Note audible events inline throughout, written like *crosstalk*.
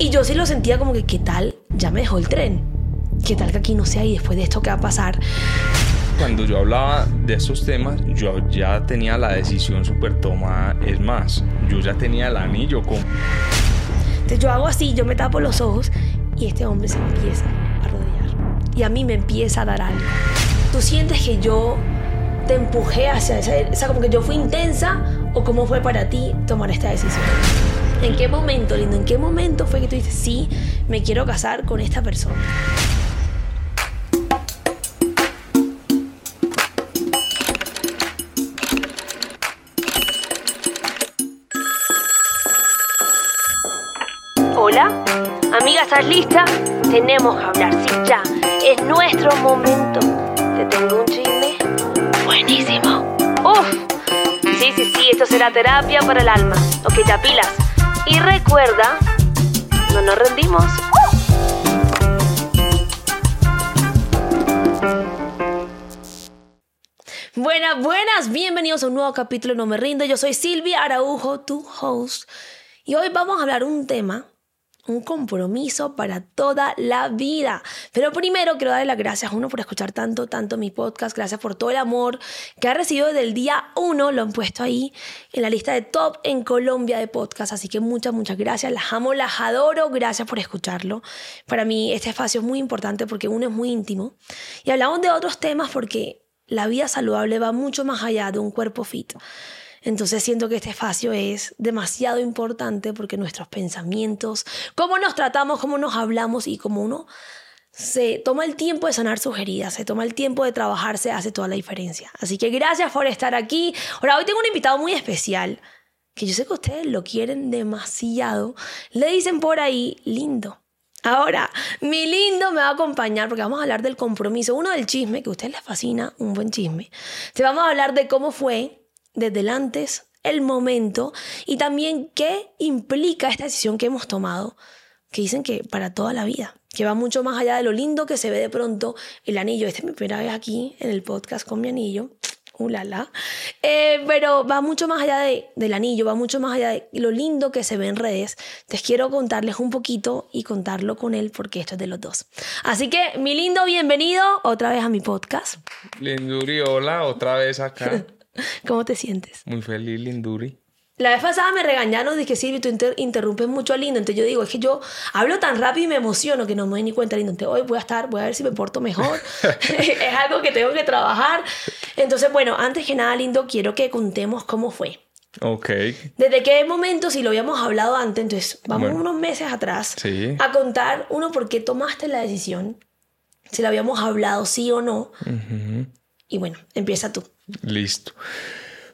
Y yo sí lo sentía como que, ¿qué tal? Ya me dejó el tren. ¿Qué tal que aquí no sea y después de esto qué va a pasar? Cuando yo hablaba de esos temas, yo ya tenía la decisión súper tomada. Es más, yo ya tenía el anillo con... Entonces yo hago así, yo me tapo los ojos y este hombre se empieza a rodear. Y a mí me empieza a dar algo. Tú sientes que yo te empujé hacia esa... O sea, como que yo fui intensa o cómo fue para ti tomar esta decisión. ¿En qué momento, lindo? ¿En qué momento fue que tú dices, sí, me quiero casar con esta persona? Hola, amiga, ¿estás lista? Tenemos que hablar, sí, ya. Es nuestro momento. Te tengo un chisme buenísimo. Uf, sí, sí, sí, esto será terapia para el alma. Ok, ya pilas. Y recuerda, no nos rendimos. Buenas, buenas, bienvenidos a un nuevo capítulo No Me Rindo. Yo soy Silvia Araujo, tu host. Y hoy vamos a hablar un tema, un compromiso para toda la vida. Pero primero quiero darle las gracias a uno por escuchar tanto, tanto mi podcast. Gracias por todo el amor que ha recibido desde el día uno. Lo han puesto ahí en la lista de top en Colombia de podcast. Así que muchas, muchas gracias. Las amo, las adoro. Gracias por escucharlo. Para mí este espacio es muy importante porque uno es muy íntimo. Y hablamos de otros temas porque la vida saludable va mucho más allá de un cuerpo fit. Entonces siento que este espacio es demasiado importante porque nuestros pensamientos, cómo nos tratamos, cómo nos hablamos y cómo uno se toma el tiempo de sanar sus heridas, se toma el tiempo de trabajarse, hace toda la diferencia. Así que gracias por estar aquí. Ahora, hoy tengo un invitado muy especial, que yo sé que ustedes lo quieren demasiado. Le dicen por ahí, lindo. Ahora, mi lindo me va a acompañar porque vamos a hablar del compromiso, uno del chisme, que a ustedes les fascina, un buen chisme. Te vamos a hablar de cómo fue desde el antes, el momento y también qué implica esta decisión que hemos tomado, que dicen que para toda la vida, que va mucho más allá de lo lindo que se ve de pronto el anillo. Esta es mi primera vez aquí en el podcast con mi anillo. Ulala. Eh, pero va mucho más allá de, del anillo, va mucho más allá de lo lindo que se ve en redes. Les quiero contarles un poquito y contarlo con él porque esto es de los dos. Así que, mi lindo, bienvenido otra vez a mi podcast. Linduri, hola, otra vez acá. *laughs* *laughs* ¿Cómo te sientes? Muy feliz, Linduri. La vez pasada me regañaron, dije, Silvi, tú inter interrumpes mucho a Lindo. Entonces yo digo, es que yo hablo tan rápido y me emociono que no me doy ni cuenta, Lindo. Entonces hoy voy a estar, voy a ver si me porto mejor. *laughs* *laughs* es algo que tengo que trabajar. Entonces, bueno, antes que nada, Lindo, quiero que contemos cómo fue. Ok. ¿Desde qué momento, si lo habíamos hablado antes, entonces vamos unos meses atrás Sí. a contar, uno, por qué tomaste la decisión, si lo habíamos hablado sí o no. Y bueno, empieza tú. Listo.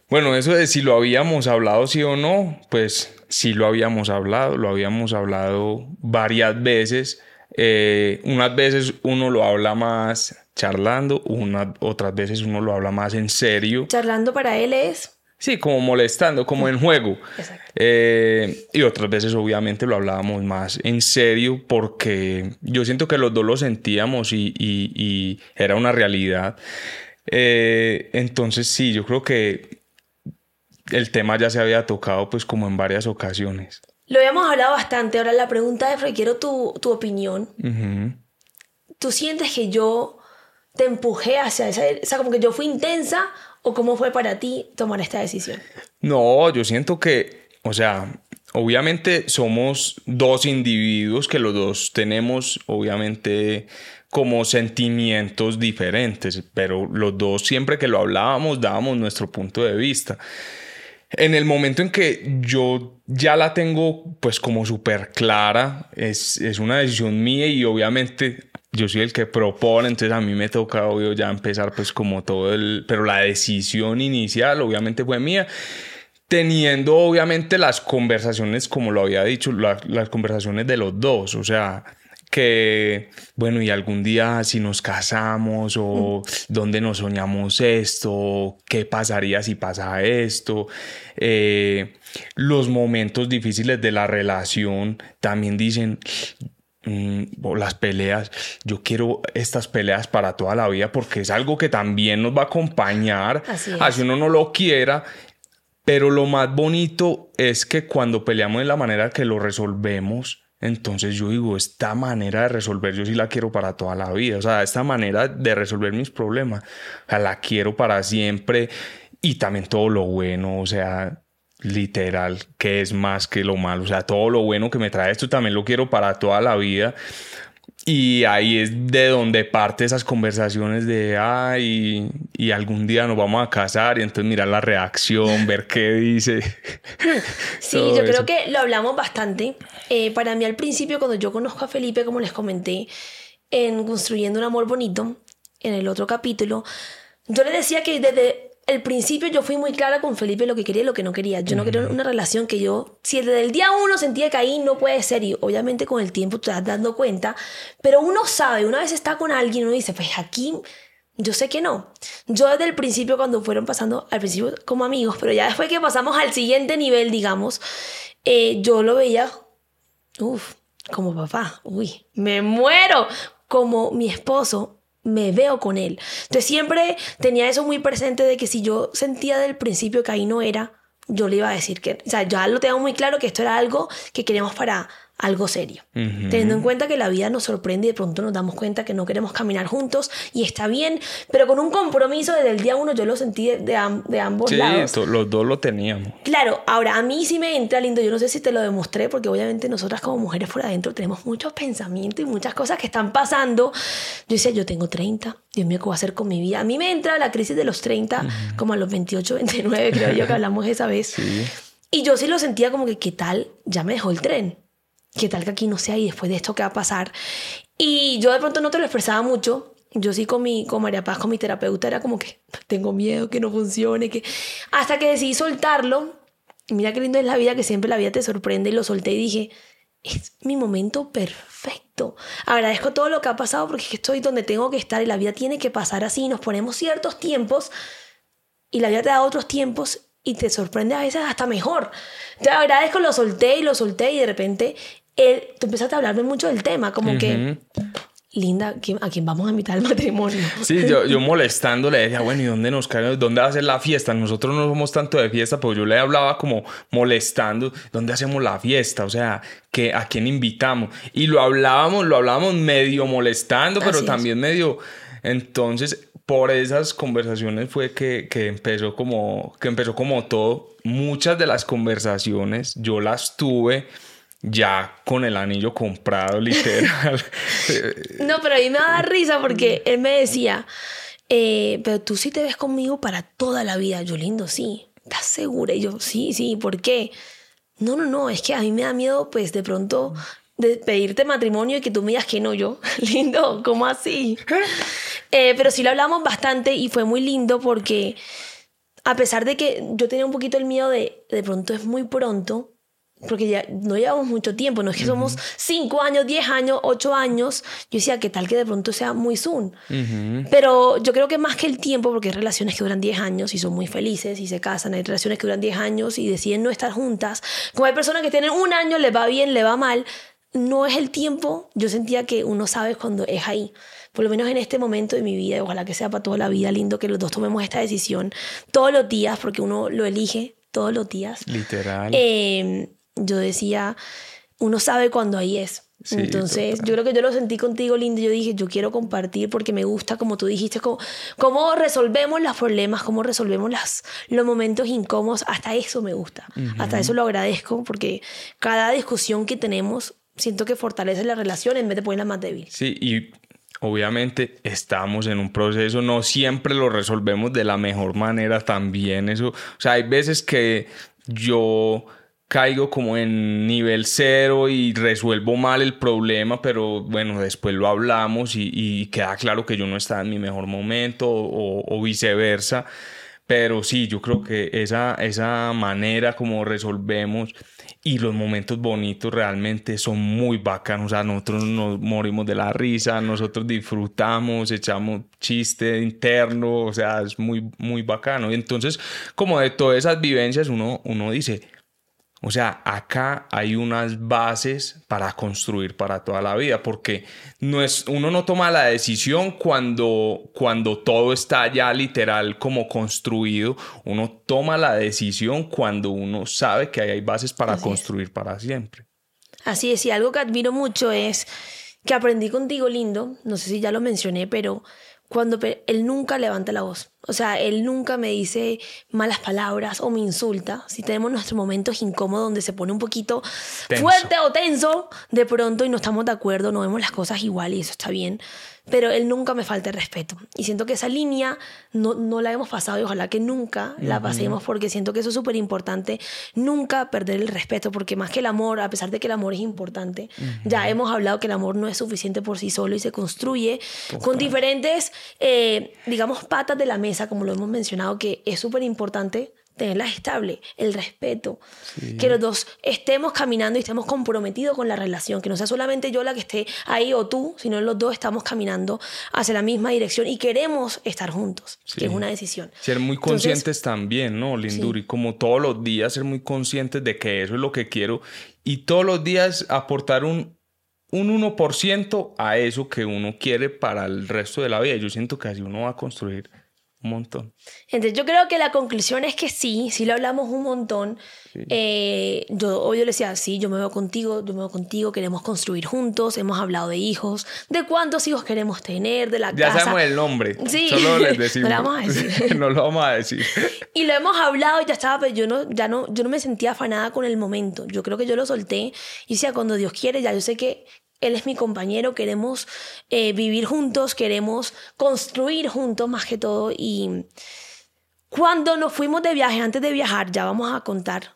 Bueno, eso de si lo habíamos hablado sí o no, pues sí lo habíamos hablado, lo habíamos hablado varias veces. Eh, unas veces uno lo habla más charlando, una, otras veces uno lo habla más en serio. Charlando para él es... Sí, como molestando, como en juego. Exacto. Eh, y otras veces obviamente lo hablábamos más en serio porque yo siento que los dos lo sentíamos y, y- y era una realidad. Eh, entonces sí, yo creo que el tema ya se había tocado pues como en varias ocasiones. Lo habíamos hablado bastante. Ahora la pregunta es, quiero tu, tu opinión. ¿Tú sientes que yo te empujé hacia esa... O sea, como que yo fui intensa o cómo fue para ti tomar esta decisión? No, yo siento que, o sea, obviamente somos dos individuos que los dos tenemos, obviamente, como sentimientos diferentes, pero los dos siempre que lo hablábamos dábamos nuestro punto de vista. En el momento en que yo ya la tengo pues como súper clara, es, es una decisión mía y obviamente yo soy el que propone, entonces a mí me toca obvio ya empezar pues como todo el, pero la decisión inicial obviamente fue mía, teniendo obviamente las conversaciones, como lo había dicho, la- las conversaciones de los dos, o sea, que, bueno, y algún día si nos casamos o dónde nos soñamos esto, qué pasaría si pasa esto, Eh, los momentos difíciles de la relación también dicen, mm, o las peleas, yo quiero estas peleas para toda la vida porque es algo que también nos va a acompañar, Así así uno no lo quiera, pero lo más bonito es que cuando peleamos de la manera que lo resolvemos, Entonces yo digo, esta manera de resolver yo sí la quiero para toda la vida. O sea, esta manera de resolver mis problemas, o sea, la quiero para siempre. Y también todo lo bueno, o sea, literal, que es más que lo malo. O sea, todo lo bueno que me trae esto también lo quiero para toda la vida. Y ahí es de donde parte esas conversaciones de, ay, y algún día nos vamos a casar y entonces mirar la reacción, ver qué dice. *laughs* Sí, yo creo que lo hablamos bastante. Eh, para mí al principio, cuando yo conozco a Felipe, como les comenté, en Construyendo un Amor Bonito, en el otro capítulo, yo le decía que desde el principio yo fui muy clara con Felipe lo que quería y lo que no quería. Yo no quería una relación que yo, si desde el día uno sentía que ahí no puede ser, y obviamente con el tiempo te vas dando cuenta, pero uno sabe, una vez está con alguien, uno dice, pues aquí yo sé que no. Yo desde el principio, cuando fueron pasando, al principio como amigos, pero ya después que pasamos al siguiente nivel, digamos, eh, yo lo veía, uff, como papá, uy, me muero, como mi esposo, me veo con él. Entonces siempre tenía eso muy presente de que si yo sentía del principio que ahí no era, yo le iba a decir que, o sea, ya lo tengo muy claro que esto era algo que queríamos para algo serio. Teniendo en cuenta que la vida nos sorprende y de pronto nos damos cuenta que no queremos caminar juntos y está bien, pero con un compromiso desde el día uno yo lo sentí de, ambos lados. Sí, los dos lo teníamos. Claro, ahora a mí sí me entra lindo, yo no sé si te lo demostré, porque obviamente nosotras como mujeres por adentro tenemos muchos pensamientos y muchas cosas que están pasando. Yo decía, yo tengo 30, Dios mío, ¿qué voy a hacer con mi vida? A mí me entra la crisis de los 30, como a los 28, 29, creo yo que hablamos esa vez. *laughs* Y yo sí lo sentía como que, ¿qué tal? Ya me dejó el tren ¿qué tal que aquí no sea y después de esto qué va a pasar? Y yo de pronto no te lo expresaba mucho. Yo sí con, mi, con María Paz, con mi terapeuta, era como que tengo miedo que no funcione, que... Hasta que decidí soltarlo. Mira qué lindo es la vida, que siempre la vida te sorprende y lo solté y dije, es mi momento perfecto. Agradezco todo lo que ha pasado porque estoy donde tengo que estar y la vida tiene que pasar así. Nos ponemos ciertos tiempos y la vida te da otros tiempos y te sorprende a veces hasta mejor. Te agradezco, lo solté y lo solté y de repente él, tú empezaste a hablarme mucho del tema, como que, linda, ¿a quién vamos a invitar al matrimonio? Sí, *laughs* yo, yo molestando le decía, bueno, ¿y dónde nos cae? ¿Dónde va a ser la fiesta? Nosotros no somos tanto de fiesta, pero yo le hablaba como molestando, ¿dónde hacemos la fiesta? O sea, ¿qué, ¿a quién invitamos? Y lo hablábamos, lo hablábamos medio molestando, pero también medio... Entonces, por esas conversaciones fue que, que, empezó como, que empezó como todo. Muchas de las conversaciones yo las tuve ya con el anillo comprado, literal. *laughs* no, pero a mí me da risa porque él me decía, eh, pero tú sí te ves conmigo para toda la vida. Yo, lindo, sí. ¿Estás segura? Y yo, sí, sí. ¿Por qué? No, no, no. Es que a mí me da miedo, pues, de pronto de pedirte matrimonio y que tú me digas que no yo. *laughs* lindo, ¿cómo así? *laughs* Eh, pero sí lo hablamos bastante y fue muy lindo porque a pesar de que yo tenía un poquito el miedo de de pronto es muy pronto, porque ya no llevamos mucho tiempo, no es que somos 5 años, 10 años, 8 años. Yo decía, que tal que de pronto sea muy soon? Pero yo creo que más que el tiempo, porque hay relaciones que duran 10 años y son muy felices y se casan, hay relaciones que duran 10 años y deciden no estar juntas. Como hay personas que tienen un año, le va bien, le va mal. No es el tiempo, yo sentía que uno sabe cuando es ahí. Por lo menos en este momento de mi vida, ojalá que sea para toda la vida, lindo que los dos tomemos esta decisión todos los días, porque uno lo elige todos los días. Literal. Eh, yo decía, uno sabe cuando ahí es. Entonces, yo creo que yo lo sentí contigo, Linda. Yo dije, yo quiero compartir porque me gusta, como tú dijiste, cómo, cómo resolvemos los problemas, cómo resolvemos las, los momentos incómodos. Hasta eso me gusta. Hasta eso lo agradezco porque cada discusión que tenemos siento que fortalece la relación en vez de ponerla más débil. Sí, y obviamente estamos en un proceso, no siempre lo resolvemos de la mejor manera también. Eso, o sea, hay veces que yo caigo como en nivel cero y resuelvo mal el problema, pero bueno, después lo hablamos y, queda claro que yo no estaba en mi mejor momento o, viceversa. Pero sí, yo creo que esa, esa manera como resolvemos y los momentos bonitos realmente son muy bacanos. O sea, nosotros nos morimos de la risa, nosotros disfrutamos, echamos chiste interno, o sea, es muy, muy bacano. Y entonces, como de todas esas vivencias, uno, uno dice, o sea, acá hay unas bases para construir para toda la vida, porque no es, uno no toma la decisión cuando, cuando todo está ya literal como construido, uno toma la decisión cuando uno sabe que hay bases para construir para siempre. Así es, y algo que admiro mucho es que aprendí contigo, lindo, no sé si ya lo mencioné, pero cuando él nunca levanta la voz. O sea, él nunca me dice malas palabras o me insulta. Si tenemos nuestros momentos incómodos donde se pone un poquito fuerte o tenso de pronto y no estamos de acuerdo, no vemos las cosas igual y eso está bien pero él nunca me falta el respeto. Y siento que esa línea no, no la hemos pasado y ojalá que nunca la pasemos porque siento que eso es súper importante, nunca perder el respeto, porque más que el amor, a pesar de que el amor es importante, ya hemos hablado que el amor no es suficiente por sí solo y se construye con diferentes, eh, digamos, patas de la mesa, como lo hemos mencionado, que es súper importante tenerla estable, el respeto, que los dos estemos caminando y estemos comprometidos con la relación, que no sea solamente yo la que esté ahí o tú, sino los dos estamos caminando hacia la misma dirección y queremos estar juntos, que es una decisión. Ser muy conscientes también, ¿no, Linduri? Como todos los días ser muy conscientes de que eso es lo que quiero y todos los días aportar un, un 1% a eso que uno quiere para el resto de la vida. Yo siento que así uno va a construir un montón. Entonces yo creo que la conclusión es que sí, sí lo hablamos un montón. Eh, yo le decía, sí, yo me veo contigo, yo me veo contigo, queremos construir juntos, hemos hablado de hijos, de cuántos hijos queremos tener, de la ya casa. Ya sabemos el nombre, sí. solo les decimos. *laughs* no lo vamos a decir. *laughs* no lo vamos a decir. y lo hemos hablado y ya estaba, pero yo no, ya no, yo no me sentía afanada con el momento. Yo creo que yo lo solté y decía, cuando Dios quiere, ya yo sé que él es mi compañero, queremos eh, vivir juntos, queremos construir juntos más que todo. Y cuando nos fuimos de viaje, antes de viajar, ya vamos a contar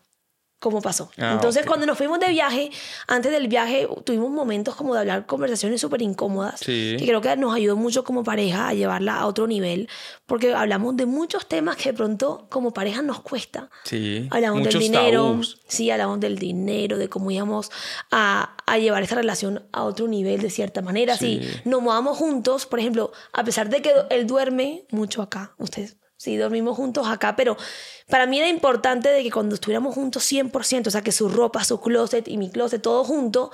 cómo pasó. Ah, Entonces, cuando nos fuimos de viaje, antes del viaje tuvimos momentos como de hablar conversaciones súper incómodas, que creo que nos ayudó mucho como pareja a llevarla a otro nivel, porque hablamos de muchos temas que de pronto como pareja nos cuesta. Sí. Hablamos del dinero, sí, hablamos del dinero, de cómo íbamos a, a, llevar esta relación a otro nivel de cierta manera. Sí. Si nos movamos juntos, por ejemplo, a pesar de que él duerme mucho acá, ustedes sí, dormimos juntos acá, pero para mí era importante de que cuando estuviéramos juntos 100%, o sea, que su ropa, su closet y mi closet, todo junto,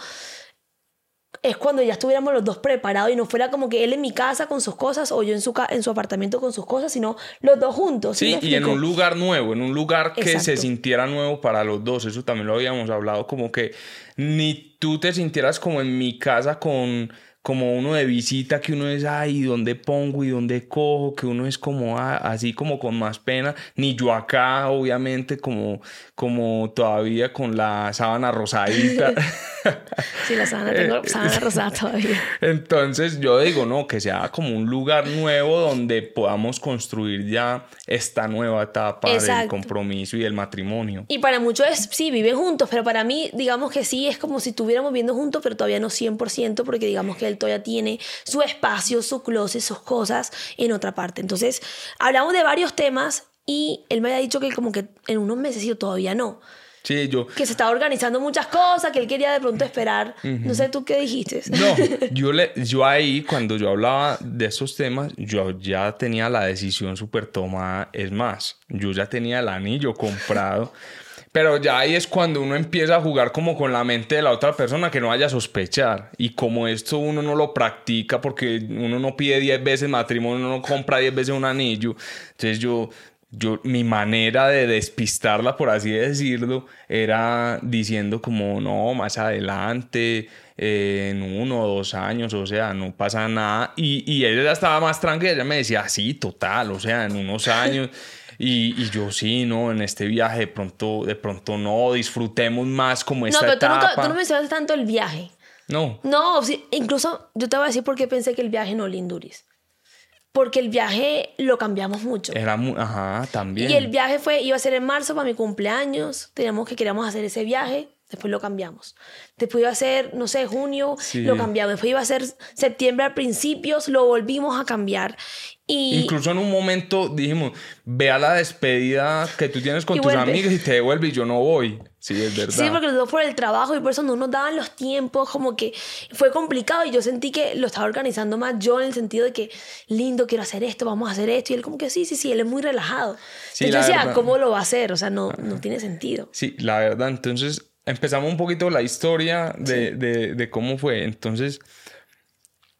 es cuando ya estuviéramos los dos preparados y no fuera como que él en mi casa con sus cosas o yo en su, en su apartamento con sus cosas, sino los dos juntos. Sí, y en un lugar nuevo, en un lugar que se sintiera nuevo para los dos. Eso también lo habíamos hablado, como que ni tú te sintieras como en mi casa con como uno de visita que uno es, ay, ¿dónde pongo y dónde cojo? Que uno es como ah, así como con más pena. Ni yo acá, obviamente, como, como todavía con la sábana rosadita. *laughs* sí, la sábana, tengo eh, sábana rosada *laughs* todavía. Entonces yo digo, no, que sea como un lugar nuevo donde podamos construir ya esta nueva etapa del compromiso y el matrimonio. Y para muchos es, sí, viven juntos, pero para mí, digamos que sí, es como si estuviéramos viviendo juntos, pero todavía no 100%, porque digamos que él todavía tiene su espacio, su closet, sus cosas en otra parte. Entonces, hablamos de varios temas y él me había dicho que como que en unos meses yo todavía no. Sí, yo. Que se estaba organizando muchas cosas, que él quería de pronto esperar. No sé tú qué dijiste. No, *laughs* yo, le, yo ahí, cuando yo hablaba de esos temas, yo ya tenía la decisión súper tomada. Es más, yo ya tenía el anillo comprado. Pero ya ahí es cuando uno empieza a jugar como con la mente de la otra persona que no vaya a sospechar. Y como esto uno no lo practica porque uno no pide 10 veces matrimonio, uno no compra 10 veces un anillo. Entonces yo, yo, mi manera de despistarla, por así decirlo, era diciendo como, no, más adelante, eh, en uno o dos años, o sea, no pasa nada. Y, y ella estaba más tranquila, ella me decía, sí, total, o sea, en unos años. Y, y, yo sí, no, en este viaje de pronto, de pronto no, disfrutemos más como esta no, pero Tú, no, tú no mencionaste tanto el viaje. No. No, incluso yo te voy a decir por qué pensé que el viaje no linduris. Porque el viaje lo cambiamos mucho. Era muy, ajá, también. Y el viaje fue, iba a ser en marzo para mi cumpleaños. Teníamos que queríamos hacer ese viaje. Después lo cambiamos. Después iba a ser, no sé, junio, lo cambiamos. Después iba a ser septiembre a principios, lo volvimos a cambiar. Incluso en un momento dijimos, ve a la despedida que tú tienes con tus amigas y te devuelve y yo no voy. Sí, es verdad. Sí, porque los dos por el trabajo y por eso no nos daban los tiempos, como que fue complicado y yo sentí que lo estaba organizando más yo en el sentido de que, lindo, quiero hacer esto, vamos a hacer esto. Y él como que sí, sí, sí, él es muy relajado. Sí, yo decía, ¿cómo lo va a hacer? O sea, no, no tiene sentido. Sí, la verdad. Entonces empezamos un poquito la historia de, de, de cómo fue. Entonces,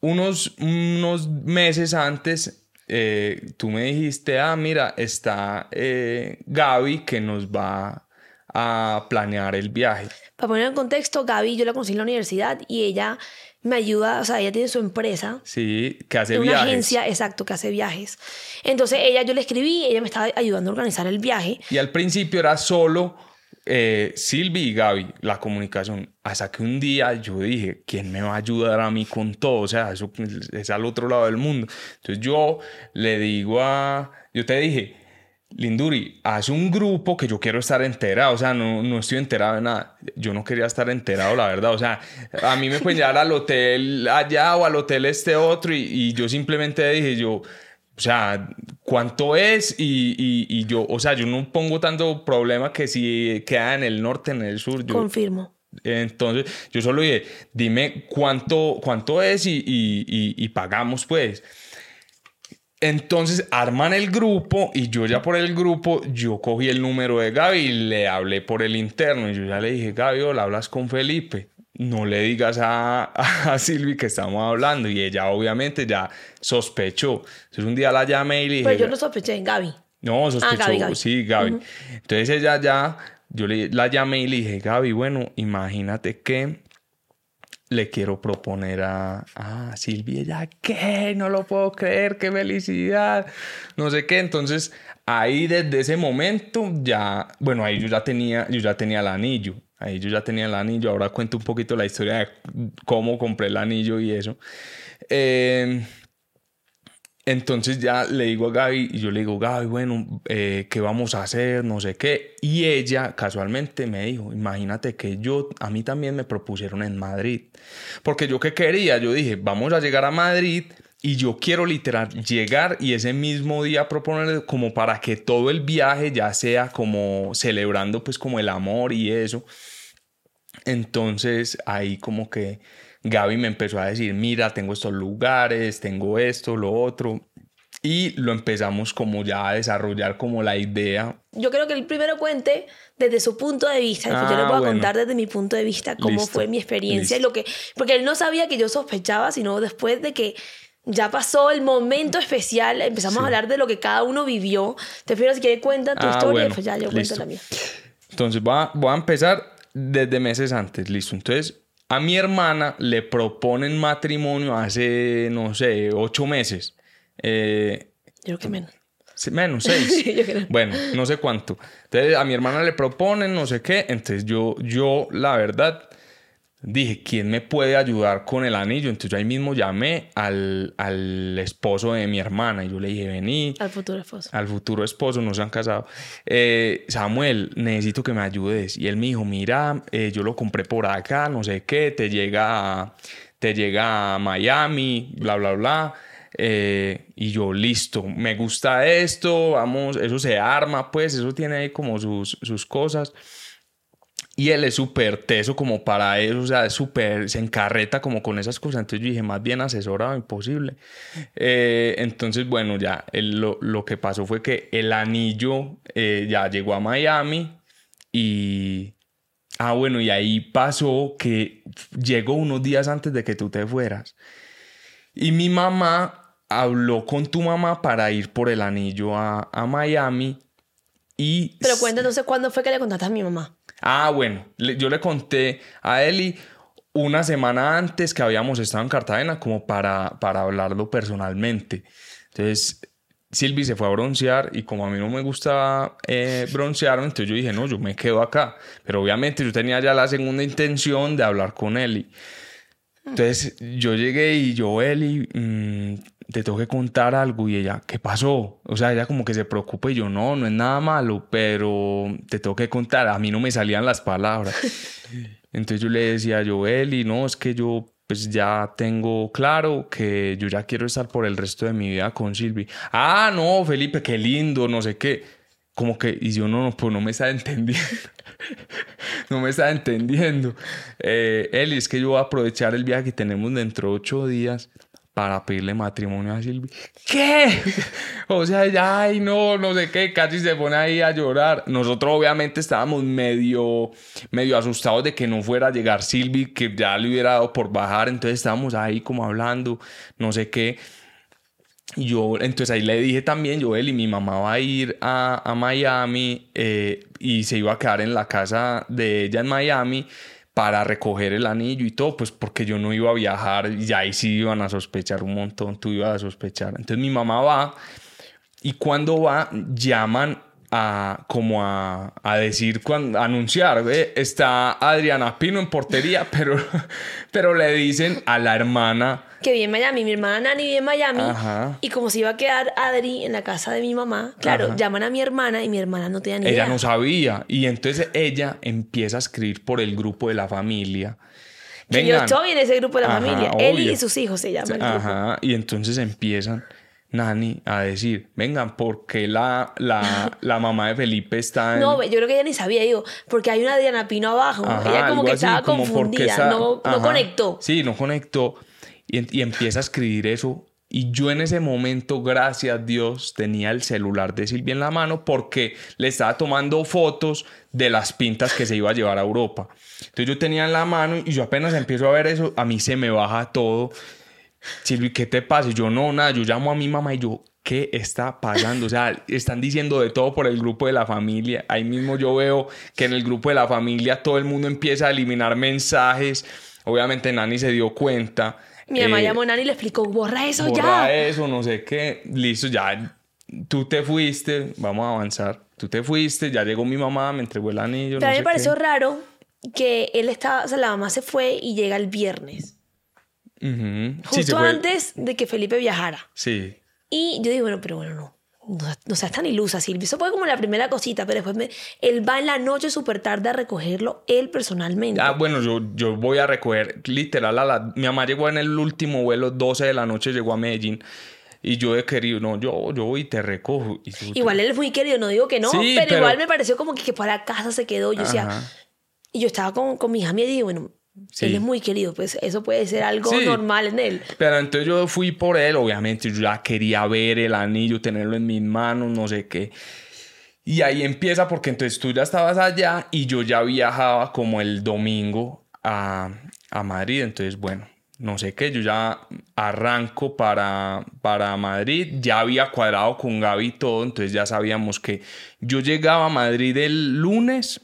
unos, unos meses antes eh, tú me dijiste, ah, mira, está eh, Gaby que nos va a planear el viaje. Para poner en contexto, Gaby yo la conocí en la universidad y ella me ayuda, o sea, ella tiene su empresa. Sí, que hace una viajes. agencia, exacto, que hace viajes. Entonces ella, yo le escribí, ella me estaba ayudando a organizar el viaje. Y al principio era solo eh, Silvi y Gaby la comunicación. Hasta que un día yo dije, ¿quién me va a ayudar a mí con todo? O sea, eso es al otro lado del mundo. Entonces yo le digo a, yo te dije, Linduri, haz un grupo que yo quiero estar enterado, o sea, no, no estoy enterado de nada. Yo no quería estar enterado, la verdad, o sea, a mí me pueden llevar al hotel allá o al hotel este otro y, y yo simplemente dije, yo, o sea, ¿cuánto es? Y, y, y, yo, o sea, yo no pongo tanto problema que si queda en el norte, en el sur. Yo, Confirmo. Entonces, yo solo dije, dime cuánto, cuánto es y, y, y pagamos, pues. Entonces arman el grupo y yo ya por el grupo, yo cogí el número de Gaby y le hablé por el interno. Y yo ya le dije, Gaby, hola, hablas con Felipe. No le digas a, a Silvi que estamos hablando. Y ella obviamente ya sospechó. Entonces un día la llamé y le dije... Pero yo no sospeché, Gaby. No, sospechó. Ah, Gaby, Gaby. Sí, Gaby. Uh -huh. Entonces ella ya, yo le, la llamé y le dije, Gaby, bueno, imagínate que le quiero proponer a, a Silvia, ya, ¿qué? No lo puedo creer, qué felicidad, no sé qué. Entonces, ahí desde ese momento ya, bueno, ahí yo ya tenía, yo ya tenía el anillo, ahí yo ya tenía el anillo. Ahora cuento un poquito la historia de cómo compré el anillo y eso. Eh, entonces ya le digo a Gaby y yo le digo, Gaby, bueno, eh, ¿qué vamos a hacer? No sé qué. Y ella casualmente me dijo, imagínate que yo, a mí también me propusieron en Madrid. Porque yo qué quería, yo dije, vamos a llegar a Madrid y yo quiero literal llegar y ese mismo día proponer como para que todo el viaje ya sea como celebrando pues como el amor y eso. Entonces ahí como que Gaby me empezó a decir, mira, tengo estos lugares, tengo esto, lo otro. Y lo empezamos como ya a desarrollar como la idea. Yo creo que el primero cuente desde su punto de vista. Ah, yo le voy a bueno. contar desde mi punto de vista cómo Listo. fue mi experiencia. Y lo que, porque él no sabía que yo sospechaba, sino después de que ya pasó el momento especial, empezamos Sí. a hablar de lo que cada uno vivió. Te pido si quieres cuenta tu Ah, historia bueno, después ya yo listo. cuento la mía. Entonces voy a, voy a empezar desde meses antes, listo. Entonces a mi hermana le proponen matrimonio hace, no sé, ocho meses. Eh, Yo creo que menos. Menos, seis. *laughs* Yo creo. Bueno, no sé cuánto. Entonces a mi hermana le proponen, no sé qué. Entonces yo, yo, la verdad, dije, ¿quién me puede ayudar con el anillo? Entonces yo ahí mismo llamé al, al esposo de mi hermana y yo le dije, vení, Al futuro esposo. al futuro esposo, no se han casado. Eh, Samuel, necesito que me ayudes. Y él me dijo, mira, eh, yo lo compré por acá, no sé qué, te llega a, te llega a Miami, bla, bla, bla. Eh, y yo, listo, me gusta esto, vamos, eso se arma, pues, eso tiene ahí como sus, sus cosas. Y él es súper teso como para eso, o sea, es súper, se encarreta como con esas cosas. Entonces yo dije, más bien asesorado, imposible. Eh, entonces, bueno, ya él, lo, lo que pasó fue que el anillo eh, ya llegó a Miami y... Ah, bueno, y ahí pasó que llegó unos días antes de que tú te fueras. Y mi mamá habló con tu mamá para ir por el anillo a, a Miami y... Pero cuenta entonces cuándo fue que le contaste a mi mamá. Ah, bueno, yo le conté a Eli una semana antes que habíamos estado en Cartagena como para, para hablarlo personalmente. Entonces, Silvi se fue a broncear y como a mí no me gusta eh, broncearme, entonces yo dije, no, yo me quedo acá. Pero obviamente yo tenía ya la segunda intención de hablar con Eli. Entonces yo llegué y yo, Eli, mm, te tengo que contar algo. Y ella, ¿qué pasó? O sea, ella como que se preocupa y yo, no, no es nada malo, pero te tengo que contar. A mí no me salían las palabras. *laughs* Entonces yo le decía a Eli, no, es que yo pues ya tengo claro que yo ya quiero estar por el resto de mi vida con Silvi. Ah, no, Felipe, qué lindo, no sé qué. Como que, y yo no, no, pues no me está entendiendo. *laughs* no me está entendiendo. Eh, Eli, es que yo voy a aprovechar el viaje que tenemos dentro de ocho días para pedirle matrimonio a Silvi. ¿Qué? *laughs* O sea, ya, ay, no, no sé qué, casi se pone ahí a llorar. Nosotros obviamente estábamos medio, medio asustados de que no fuera a llegar Silvi, que ya le hubiera dado por bajar, entonces estábamos ahí como hablando, no sé qué. Yo, entonces ahí le dije también, yo, y mi mamá va a ir a, a Miami eh, y se iba a quedar en la casa de ella en Miami para recoger el anillo y todo, pues porque yo no iba a viajar y ahí sí iban a sospechar un montón, tú ibas a sospechar. Entonces mi mamá va y cuando va llaman a como a, a decir, cuando, a anunciar, ¿ve? está Adriana Pino en portería, *laughs* pero, pero le dicen a la hermana que vive en Miami. Mi hermana Nani vive en Miami. Ajá. Y como se iba a quedar Adri en la casa de mi mamá, claro, Ajá. llaman a mi hermana y mi hermana no tenía ni Ella idea. no sabía. Y entonces ella empieza a escribir por el grupo de la familia. Que yo estoy en ese grupo de la Ajá, familia. Él obvio. y sus hijos se llama el grupo. Ajá. Y entonces empiezan, Nani, a decir, vengan, porque la, la, la mamá de Felipe está en... No, yo creo que ella ni sabía, digo, porque hay una Adriana Pino abajo. Ajá, ella como que así, estaba como confundida, no, conectó. Sí, no conectó. Y, y empieza a escribir eso. Y yo en ese momento, gracias a Dios, tenía el celular de Silvia en la mano porque le estaba tomando fotos de las pintas que se iba a llevar a Europa. Entonces yo tenía en la mano y yo apenas empiezo a ver eso, a mí se me baja todo. Silvia, ¿qué te pasa? Y yo no, nada, yo llamo a mi mamá y yo, ¿qué está pasando? O sea, están diciendo de todo por el grupo de la familia. Ahí mismo yo veo que en el grupo de la familia todo el mundo empieza a eliminar mensajes. Obviamente Nani se dio cuenta. Mi mamá Eh, llamó a Nani y le explicó, borra eso borra ya. eso, no sé qué. Listo, ya. Tú te fuiste, vamos a avanzar. Tú te fuiste, ya llegó mi mamá, me entregó el anillo. Pero a mí me pareció qué. raro que él estaba, o sea, la mamá se fue y llega el viernes, Sí, se justo fue. antes de que Felipe viajara. Sí. Y yo digo, bueno, pero bueno, no. No, no seas tan ilusa, Silvia. Eso fue como la primera cosita, pero después me- él va en la noche súper tarde a recogerlo él personalmente. Ah, bueno, yo, yo voy a recoger literal a la... Mi mamá llegó en el último vuelo, 12 de la noche, llegó a Medellín. Y yo he querido, no, yo, yo voy y te recojo. Y tú- Igual él es muy querido, no digo que no, Sí, pero, pero- igual me pareció como que, que para casa se quedó. Yo decía, y yo estaba con, con mi hija mía y digo, bueno, Sí. él es muy querido, pues eso puede ser algo Sí. normal en él. Pero entonces yo fui por él, obviamente yo ya quería ver el anillo, tenerlo en mis manos, no sé qué. Y ahí empieza porque entonces tú ya estabas allá y yo ya viajaba como el domingo a, a Madrid. Entonces, bueno, no sé qué, yo ya arranco para, para Madrid, ya había cuadrado con Gaby y todo, entonces ya sabíamos que yo llegaba a Madrid el lunes.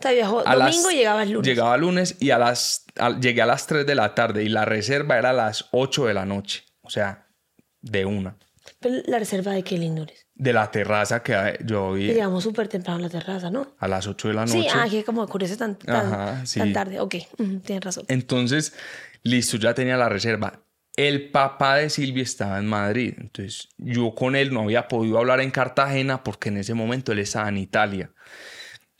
Sea, viajó a las- domingo y llegaba el lunes. Llegaba lunes y a las, a- llegué a las 3 de la tarde y la reserva era a las 8 de la noche, o sea, de una. Pero la reserva de qué lindores. De la terraza que yo vi Llegamos súper temprano a la terraza, ¿no? a las 8 de la noche. Sí, ah, que como oscurece tan, tan, Ajá, sí. tan tarde. Ok, tienes razón. Entonces, listo, ya tenía la reserva. El papá de Silvia estaba en Madrid. Entonces, yo con él no había podido hablar en Cartagena porque en ese momento él estaba en Italia.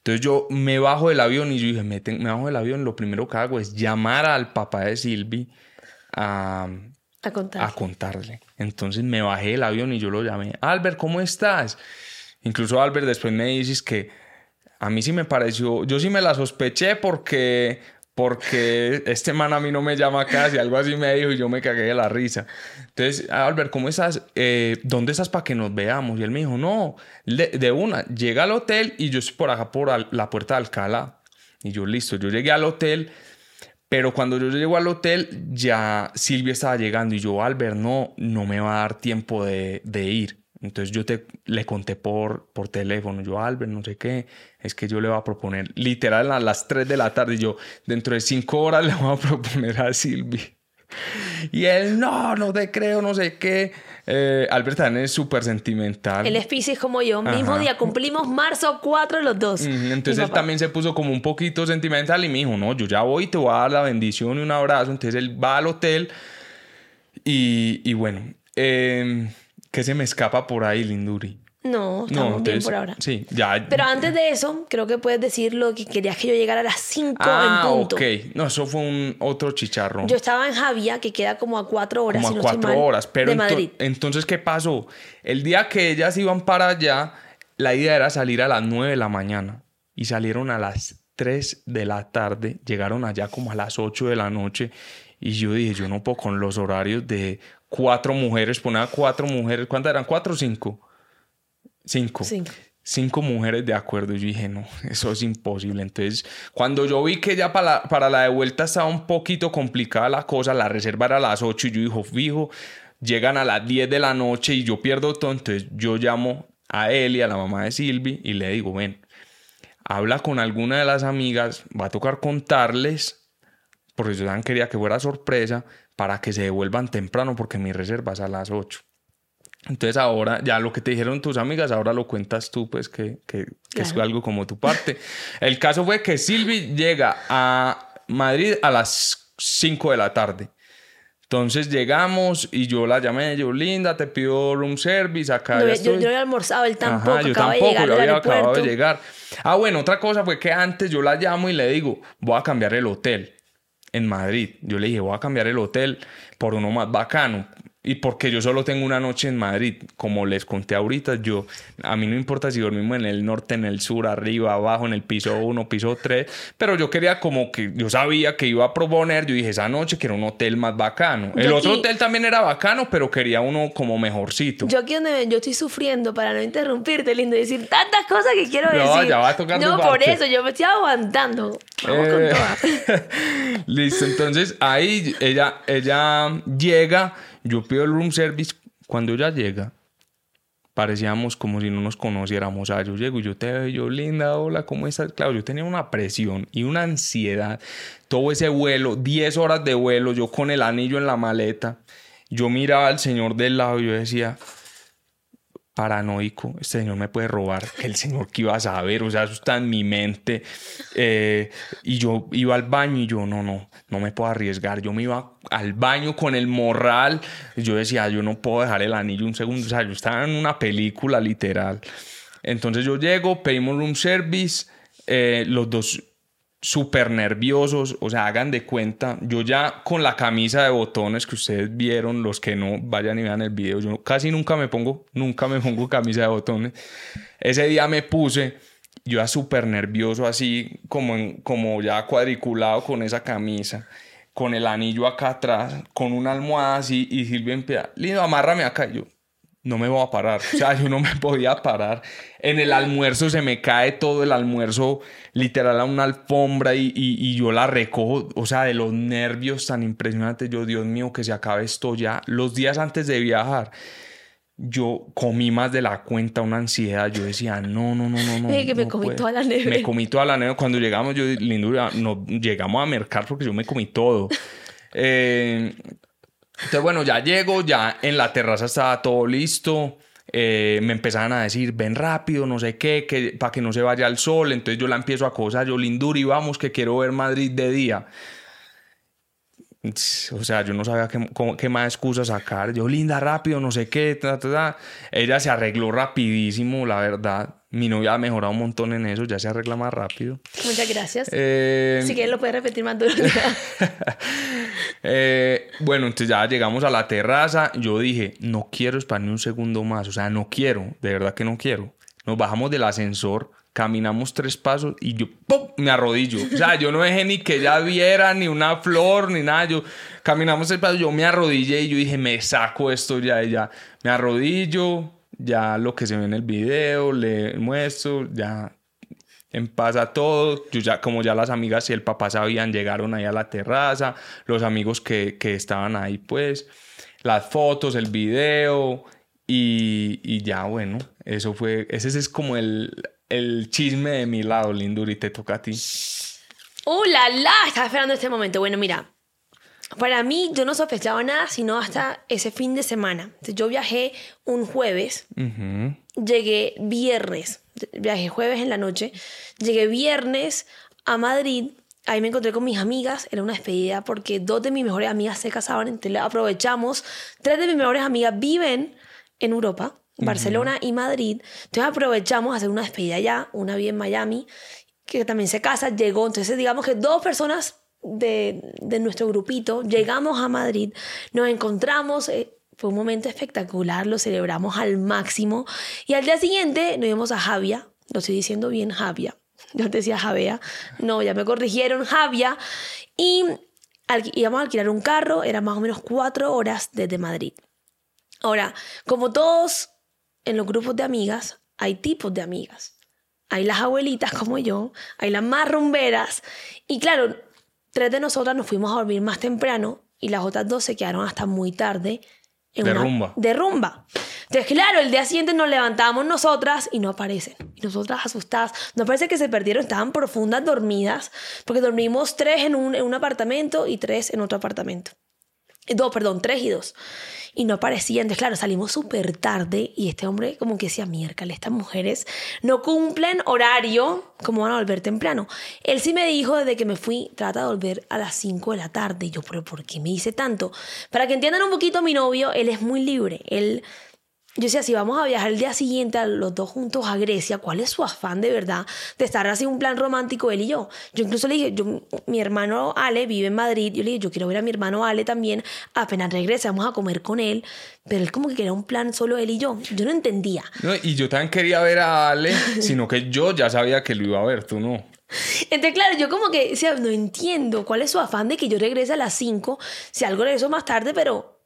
Entonces, yo me bajo del avión y yo dije, me, me bajo del avión, lo primero que hago es llamar al papá de Silvia a, A contar. a contarle. Entonces, me bajé del avión y yo lo llamé. Albert, ¿cómo estás? Incluso Albert después me dices que a mí sí me pareció, yo sí me la sospeché porque, porque este man a mí no me llama casi, algo así me dijo y yo me cagué de la risa. Entonces, Albert, ¿cómo estás? Eh, ¿Dónde estás para que nos veamos? Y él me dijo, no, de, una, llega al hotel y yo estoy por acá por la puerta de Alcalá. Y yo, listo, yo llegué al hotel, pero cuando yo llego al hotel, ya Silvia estaba llegando y yo, Albert, no, no me va a dar tiempo de ir. Entonces yo te, le conté por, por teléfono, yo, Albert, no sé qué, es que yo le voy a proponer, literal a las 3 de la tarde, yo, dentro de 5 horas *laughs* le voy a proponer a Silvia. Y él, no, no te creo, no sé qué. Eh, Albert también es súper sentimental. Él es Pisces como yo. Mismo Ajá. día cumplimos marzo 4 los dos. Entonces él también se puso como un poquito sentimental y me dijo, no, yo ya voy, te voy a dar la bendición y un abrazo. Entonces él va al hotel y, y bueno, eh, ¿qué se me escapa por ahí, Linduri? No, estamos bien entonces, por ahora. Sí, ya. Pero antes de eso, creo que puedes decir lo que querías que yo llegara a las 5 ah, en punto. ok. No, eso fue un otro chicharrón. Yo estaba en Javia, que queda como a 4 horas, como a no estoy cuatro mal, horas. Pero de ento- Madrid. entonces, ¿qué pasó? El día que ellas iban para allá, la idea era salir a las 9 de la mañana y salieron a las 3 de la tarde, llegaron allá como a las 8 de la noche y yo dije, yo no puedo con los horarios de cuatro mujeres, poner a cuatro mujeres, ¿cuántas eran? ¿Cuatro o cinco? Cinco. Cinco. Cinco mujeres de acuerdo. Yo dije, no, *laughs* eso es imposible. Entonces, cuando yo vi que ya para la, para la de vuelta estaba un poquito complicada la cosa, la reserva era a las 8 y yo dijo, fijo, llegan a las 10 de la noche y yo pierdo todo, entonces yo llamo a él y a la mamá de Silvi y le digo, ven, habla con alguna de las amigas, va a tocar contarles, porque yo también quería que fuera sorpresa, para que se devuelvan temprano, porque mi reserva es a las 8. Entonces ahora, ya lo que te dijeron tus amigas, ahora lo cuentas tú, pues que, que, que es algo como tu parte. El caso fue que Silvi llega a Madrid a las 5 de la tarde. Entonces llegamos y yo la llamé, yo, linda, te pido room service, acá No, ya yo, yo no había almorzado, él tampoco, Ajá, yo de tampoco, llegar yo había acabado de llegar. Ah, bueno, otra cosa fue que antes yo la llamo y le digo, voy a cambiar el hotel en Madrid. Yo le dije, voy a cambiar el hotel por uno más bacano. Y porque yo solo tengo una noche en Madrid, como les conté ahorita, yo, a mí no importa si dormimos en el norte, en el sur, arriba, abajo, en el piso 1, piso 3, pero yo quería como que, yo sabía que iba a proponer, yo dije, esa noche quiero un hotel más bacano. El Yo otro aquí- hotel también era bacano, pero quería uno como mejorcito. Yo aquí donde yo estoy sufriendo para no interrumpirte, lindo, y decir tantas cosas que quiero No, decir. ya va a tocar tu No, por eso, yo me estoy aguantando. Vamos Eh, con todas. *laughs* Listo, entonces ahí ella, ella llega, yo pido el room service. Cuando ella llega, parecíamos como si no nos conociéramos. Sea, yo llego y yo te veo, yo, linda, hola, ¿cómo estás? Claro, yo tenía una presión y una ansiedad. Todo ese vuelo, 10 horas de vuelo, yo con el anillo en la maleta. Yo miraba al señor del lado y yo decía, paranoico, este señor me puede robar, *laughs* el señor que iba a saber, o sea, eso está en mi mente. Eh, y yo iba al baño y yo, no, no, no me puedo arriesgar. Yo me iba al baño con el morral. Yo decía, yo no puedo dejar el anillo un segundo. O sea, yo estaba en una película literal. Entonces yo llego, pedimos room service, eh, los dos súper nerviosos, o sea, hagan de cuenta, yo ya con la camisa de botones que ustedes vieron, los que no vayan y vean el video, yo casi nunca me pongo, nunca me pongo camisa de botones. Ese día me puse, yo ya súper nervioso, así como, como ya cuadriculado con esa camisa, con el anillo acá atrás, con una almohada así, y Silvia empieza, lindo, amárrame acá, y yo, no me voy a parar. O sea, *laughs* yo no me podía parar. En el almuerzo se me cae todo el almuerzo, literal, a una alfombra y, y- y yo la recojo. O sea, de los nervios tan impresionantes. Yo, Dios mío, que se acabe esto ya. Los días antes de viajar, yo comí más de la cuenta, una ansiedad. Yo decía, no, no, no, no, no. Que me no comí puedo. toda la nevera. Me comí toda la nevera. Cuando llegamos, yo, lindura, no, llegamos a mercar porque yo me comí todo. Eh, *laughs* entonces, bueno, ya llego, ya en la terraza estaba todo listo. eh, me empezaban a decir, ven rápido, no sé qué, que, para que no se vaya el sol. Entonces yo la empiezo a acosar, yo, Linduri, vamos, que quiero ver Madrid de día. O sea, yo no sabía qué, más excusas sacar. Yo, linda, rápido, no sé qué. Ella se arregló rapidísimo, la verdad. Mi novia ha mejorado un montón en eso, ya se arregla más rápido. Muchas gracias. Eh, si quieres lo puedes repetir más duro. *laughs* Eh, bueno, entonces ya llegamos a la terraza. Yo dije, no quiero esperar ni un segundo más. O sea, no quiero, de verdad que no quiero. Nos bajamos del ascensor, caminamos tres pasos y yo ¡pum! me arrodillo. O sea, yo no dejé ni que ella viera ni una flor ni nada. Yo caminamos tres pasos, yo me arrodillé y yo dije, me saco esto ya. Y ya me arrodillo, ya lo que se ve en el video, le muestro, ya en paz a todo. Ya, como ya las amigas y el papá sabían, llegaron ahí a la terraza, los amigos que, que estaban ahí, pues, las fotos, el video, y, y ya, bueno, eso fue, ese es como el, el chisme de mi lado, Linduri, te toca a ti. ¡Uh, la! Estaba esperando este momento. Bueno, mira. Para mí, yo no sospechaba nada, sino hasta ese fin de semana. Yo viajé un jueves, llegué viernes, viajé jueves en la noche, llegué viernes a Madrid, ahí me encontré con mis amigas, era una despedida porque dos de mis mejores amigas se casaban, entonces aprovechamos, tres de mis mejores amigas viven en Europa, Barcelona y Madrid, entonces aprovechamos a hacer una despedida allá, una vive en Miami, que también se casa, llegó, entonces digamos que dos personas de, de nuestro grupito llegamos a Madrid, nos encontramos, eh, fue un momento espectacular, lo celebramos al máximo. Y al día siguiente nos íbamos a Javia, lo estoy diciendo bien Javia, *laughs* yo te decía Javea, no, ya me corrigieron, Javia, y alqui- íbamos a alquilar un carro, era más o menos cuatro horas desde Madrid. Ahora, como todos en los grupos de amigas, hay tipos de amigas. Hay las abuelitas como yo, hay las más rumberas. Y claro, tres de nosotras nos fuimos a dormir más temprano y las otras dos se quedaron hasta muy tarde en De una- rumba. De rumba. Entonces, claro, el día siguiente nos levantamos nosotras y no aparecen. Y nosotras asustadas. No parece que se perdieron, estaban profundas dormidas, porque dormimos tres en un, en un apartamento y tres en otro apartamento. Dos, perdón, tres y dos. Y no aparecían. Entonces, claro, salimos súper tarde y este hombre como que decía, miércoles, estas mujeres no cumplen horario, ¿cómo van a volver temprano? Él sí me dijo desde que me fui, trata de volver a las 5 de la tarde. Yo, pero ¿por qué me dice tanto? Para que entiendan un poquito, mi novio, él es muy libre. Él... Yo decía, si vamos a viajar el día siguiente a los dos juntos a Grecia, ¿cuál es su afán de verdad de estar así un plan romántico él y yo? Yo incluso le dije, yo, mi hermano Ale vive en Madrid, yo le dije, yo quiero ver a mi hermano Ale también, apenas regrese, vamos a comer con él, pero él como que quería un plan solo él y yo. Yo no entendía. No, y yo también quería ver a Ale, *laughs* sino que yo ya sabía que lo iba a ver, tú no. Entonces, claro, yo como que decía, no entiendo cuál es su afán de que yo regrese a las 5, si algo regreso más tarde, pero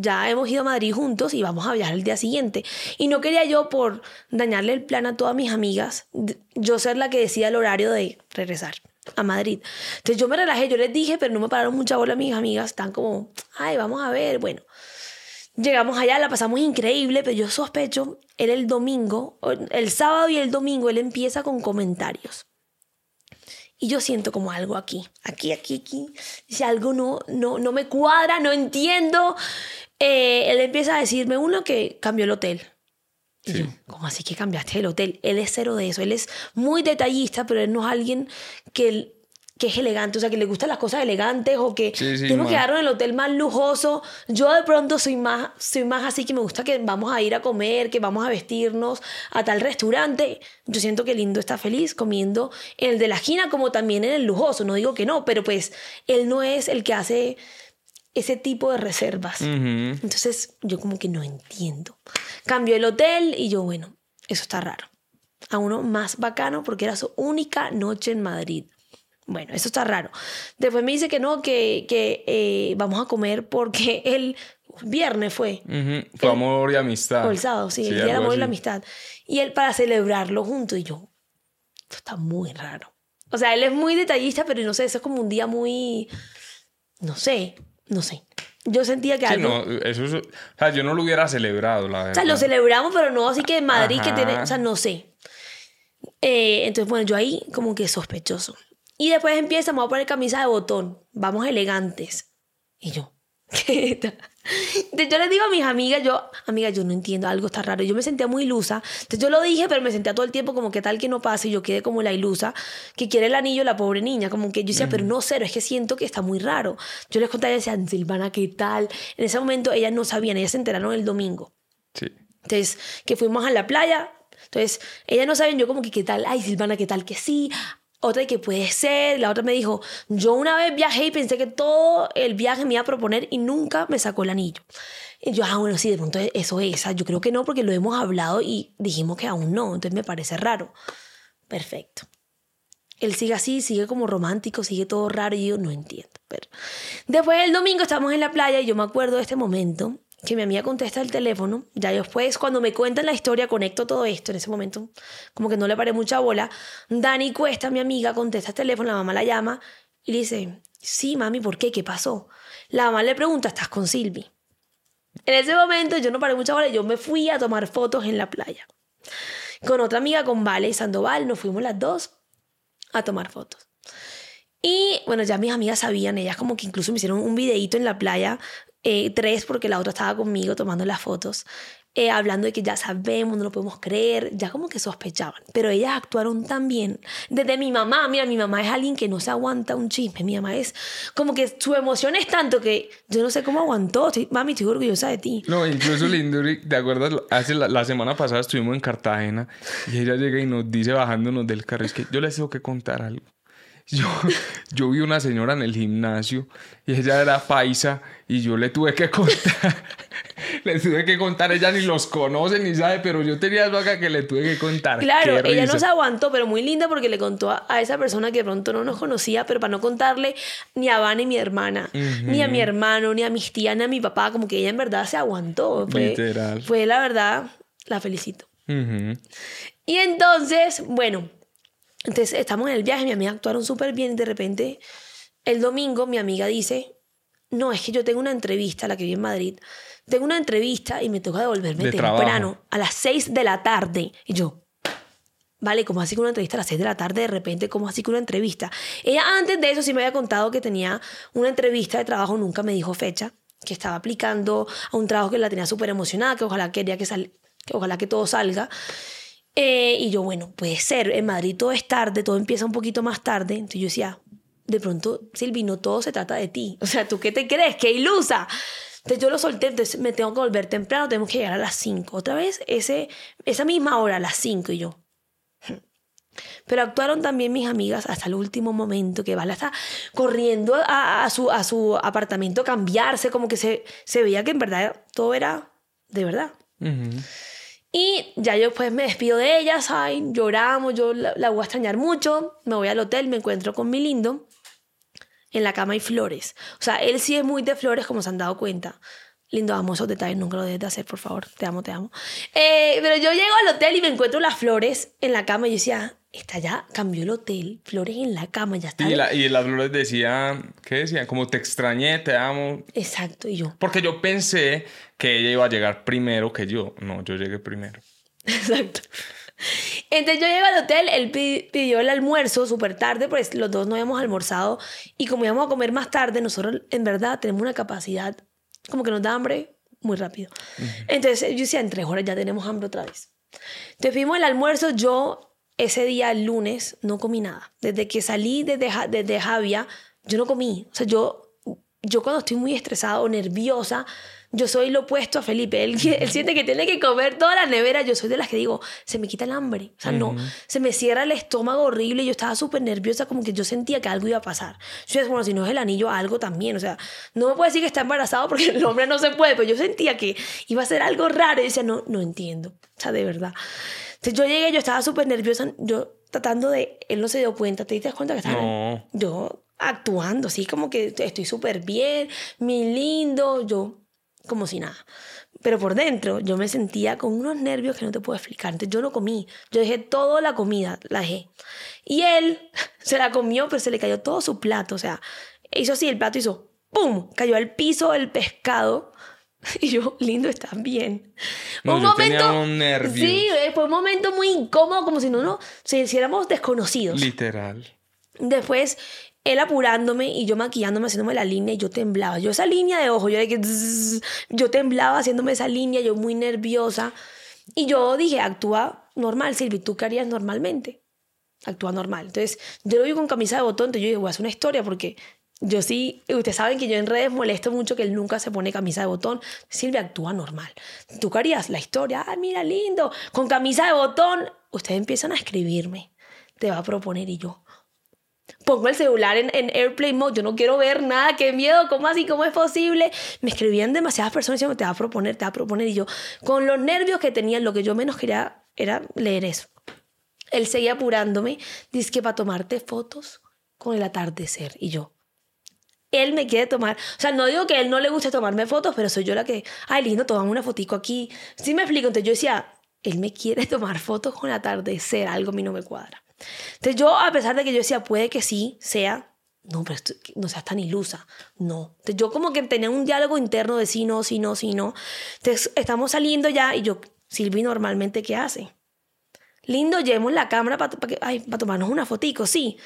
ya hemos ido a Madrid juntos y vamos a viajar el día siguiente. Y no quería yo, por dañarle el plan a todas mis amigas, yo ser la que decía el horario de regresar a Madrid. Entonces yo me relajé, yo les dije, pero no me pararon mucha bola mis amigas, están como, ay, vamos a ver, bueno. Llegamos allá, la pasamos increíble, pero yo sospecho, él el domingo, el sábado y el domingo, él empieza con comentarios. Y yo siento como algo aquí, aquí, aquí, aquí. Si algo no, no, no me cuadra, no entiendo. Eh, él empieza a decirme uno que cambió el hotel. Y Sí. yo, ¿cómo así que cambiaste el hotel? Él es cero de eso. Él es muy detallista, pero él no es alguien que, que es elegante, o sea, que le gustan las cosas elegantes o que Sí, sí, ma. que en el hotel más lujoso. Yo de pronto soy más, soy más así que me gusta que vamos a ir a comer, que vamos a vestirnos a tal restaurante. Yo siento que Lindo está feliz comiendo en el de la esquina como también en el lujoso. No digo que no, pero pues él no es el que hace ese tipo de reservas. Entonces yo como que no entiendo. Cambió el hotel y yo, bueno, eso está raro. A uno más bacano porque era su única noche en Madrid. Bueno, eso está raro. Después me dice que no, que, que eh, vamos a comer porque *laughs* el viernes fue. Ujú. Fue amor y amistad. O el sábado, sí, el día del amor y la amistad. Y él para celebrarlo juntos y yo, esto está muy raro. O sea, él es muy detallista, pero no sé, eso es como un día muy, no sé, no sé. Yo sentía que Sí, algo... no, eso es- o sea, yo no lo hubiera celebrado, la O verdad. sea, lo celebramos, pero no así que en Madrid que tiene, o sea, no sé. Eh, entonces, bueno, yo ahí como que sospechoso. Y después empieza, me voy a poner camisa de botón, vamos elegantes. Y yo. *laughs* Entonces yo les digo a mis amigas, yo, amiga, yo no entiendo, algo está raro. Yo me sentía muy ilusa. Entonces yo lo dije, pero me sentía todo el tiempo como que tal que no pase y yo quedé como la ilusa que quiere el anillo la pobre niña. Como que yo decía, pero no, cero, es que siento que está muy raro. Yo les contaba y decían, Silvana, ¿qué tal? En ese momento ellas no sabían, ellas se enteraron el domingo. Sí. Entonces, que fuimos a la playa. Entonces, ellas no saben, yo como que, ¿qué tal? Ay, Silvana, ¿qué tal? Que sí. Otra que puede ser. La otra me dijo, yo una vez viajé y pensé que todo el viaje me iba a proponer y nunca me sacó el anillo. Y yo, ah, bueno, sí, de pronto eso es. Yo creo que no, porque lo hemos hablado y dijimos que aún no. Entonces me parece raro. Perfecto. Él sigue así, sigue como romántico, sigue todo raro y yo no entiendo. Pero después el domingo estamos en la playa y yo me acuerdo de este momento que mi amiga contesta el teléfono. Ya después, cuando me cuentan la historia, conecto todo esto. En ese momento, como que no le paré mucha bola. Dani Cuesta, mi amiga, contesta el teléfono, la mamá la llama y le dice, sí, mami, ¿por qué? ¿Qué pasó? La mamá le pregunta, ¿estás con Silvi? En ese momento yo no paré mucha bola, yo me fui a tomar fotos en la playa. Con otra amiga, con Vale Sandoval, nos fuimos las dos a tomar fotos. Y bueno, ya mis amigas sabían, ellas como que incluso me hicieron un videíto en la playa, eh, tres porque la otra estaba conmigo tomando las fotos, eh, hablando de que ya sabemos, no lo podemos creer, ya como que sospechaban. Pero ellas actuaron tan bien. Desde mi mamá, mira, mi mamá es alguien que no se aguanta un chisme, mi mamá es como que su emoción es tanto que yo no sé cómo aguantó. Estoy- mami, estoy orgullosa de ti. No, incluso Linduri, ¿te acuerdas? Hace la, la semana pasada estuvimos en Cartagena y ella llega y nos dice bajándonos del carro, es que yo les tengo que contar algo. Yo, yo vi una señora en el gimnasio y ella era paisa y yo le tuve que contar. *laughs* le tuve que contar, ella ni los conoce ni sabe, pero yo tenía algo acá que le tuve que contar. Claro, Qué ella no risa. se aguantó, pero muy linda porque le contó a, a esa persona que de pronto no nos conocía, pero para no contarle ni a Van ni mi hermana, ni a mi hermano, ni a mis tías, ni a mi papá, como que ella en verdad se aguantó. Fue, Literal. Fue la verdad, la felicito. Y entonces, bueno, entonces estamos en el viaje, mi amiga actuaron súper bien y de repente el domingo mi amiga dice, no, es que yo tengo una entrevista, la que vi en Madrid, tengo una entrevista y me toca devolverme De temprano, trabajo. a las 6 de la tarde. Y yo, vale, ¿cómo así que una entrevista a las 6 de la tarde de repente? ¿Cómo así que una entrevista? Ella antes de eso sí me había contado que tenía una entrevista de trabajo, nunca me dijo fecha, que estaba aplicando a un trabajo que la tenía súper emocionada, que ojalá quería que, sal, que ojalá que todo salga. Eh, y yo, bueno, puede ser, en Madrid todo es tarde, todo empieza un poquito más tarde. Entonces yo decía, de pronto, Silvi, no todo se trata de ti. *laughs* O sea, ¿tú qué te crees? ¡Qué ilusa! Entonces yo lo solté, entonces me tengo que volver temprano, tenemos que llegar a las 5. Otra vez, ese, esa misma hora, a las 5, y yo. *laughs* Pero actuaron también mis amigas hasta el último momento, que Vala está corriendo a, a su, a su apartamento a cambiarse, como que se, se veía que en verdad todo era de verdad. Ujú. Y ya yo pues me despido de ellas, ay, lloramos, yo la, voy a extrañar mucho, me voy al hotel, me encuentro con mi lindo, en la cama hay flores. O sea, él sí es muy de flores, como se han dado cuenta. Lindo, amo esos detalles, nunca lo debes de hacer, por favor, te amo, te amo. Eh, pero yo llego al hotel y me encuentro las flores en la cama y yo decía, está ya, cambió el hotel, flores en la cama, ya está. Y, la- y las flores decían, ¿qué decían? Como te extrañé, te amo. Exacto, y yo, Porque yo pensé que ella iba a llegar primero que yo. No, yo llegué primero. *laughs* Exacto. Entonces yo llego al hotel, él pi- pidió el almuerzo súper tarde, pues los dos no habíamos almorzado y como íbamos a comer más tarde, nosotros en verdad tenemos una capacidad, como que nos da hambre muy rápido. Entonces yo decía, en tres horas ya tenemos hambre otra vez. Entonces fuimos al almuerzo, yo ese día, el lunes, no comí nada. Desde que salí desde, desde Javia, yo no comí. O sea, yo, yo cuando estoy muy estresada o nerviosa, yo soy lo opuesto a Felipe. Él, él siente que tiene que comer toda la nevera. Yo soy de las que digo, se me quita el hambre. O sea, no, se me cierra el estómago horrible. Yo estaba súper nerviosa, como que yo sentía que algo iba a pasar. Yo decía, bueno, si no es el anillo, algo también. O sea, no me puede decir que está embarazado porque el hombre no se puede, pero yo sentía que iba a ser algo raro. Y decía, no, no entiendo. O sea, de verdad. Entonces yo llegué, yo estaba súper nerviosa. Yo tratando de, él no se dio cuenta. ¿Te diste cuenta que estaba? No. Yo actuando, así como que estoy súper bien, mi lindo, yo como si nada. Pero por dentro yo me sentía con unos nervios que no te puedo explicar. Entonces yo no comí, yo dejé toda la comida, la dejé. Y él *laughs* se la comió, pero se le cayó todo su plato. O sea, hizo así, el plato hizo ¡pum! Cayó al piso el pescado. *laughs* Y yo, lindo, estás bien. No, yo tenía unos nervios. Sí, eh, fue un momento muy incómodo, como si no, no, si hiciéramos desconocidos. Literal. Después, él apurándome y yo maquillándome, haciéndome la línea y yo temblaba. Yo esa línea de ojo, yo de que yo temblaba haciéndome esa línea, yo muy nerviosa. Y yo dije, actúa normal, Silvi, ¿tú qué harías normalmente? Actúa normal. Entonces, yo lo vi con camisa de botón, entonces yo dije, voy a hacer una historia porque yo sí, ustedes saben que yo en redes molesto mucho que él nunca se pone camisa de botón. Silvia actúa normal. ¿Tú qué harías? La historia, ah, mira, lindo, con camisa de botón. Ustedes empiezan a escribirme, te va a proponer y yo, pongo el celular en, en airplane mode, yo no quiero ver nada, qué miedo, ¿cómo así? ¿Cómo es posible? Me escribían demasiadas personas diciendo, te va a proponer, te va a proponer, y yo, con los nervios que tenía, lo que yo menos quería era leer eso. Él seguía apurándome, dice que para tomarte fotos con el atardecer, y yo, él me quiere tomar, o sea, no digo que él no le guste tomarme fotos, pero soy yo la que, ay, lindo, tomame una fotico aquí. Sí me explico, entonces yo decía, él me quiere *laughs* tomar fotos con atardecer, algo a mí no me cuadra. Entonces yo, a pesar de que yo decía, puede que sí sea, no, pero esto- no seas tan ilusa, no. Entonces yo como que tenía un diálogo interno de sí, no, sí, no, sí, no. Entonces estamos saliendo ya y yo, Silvi, normalmente, ¿qué hace? Lindo, llevemos la cámara para tomarnos una fotico, sí.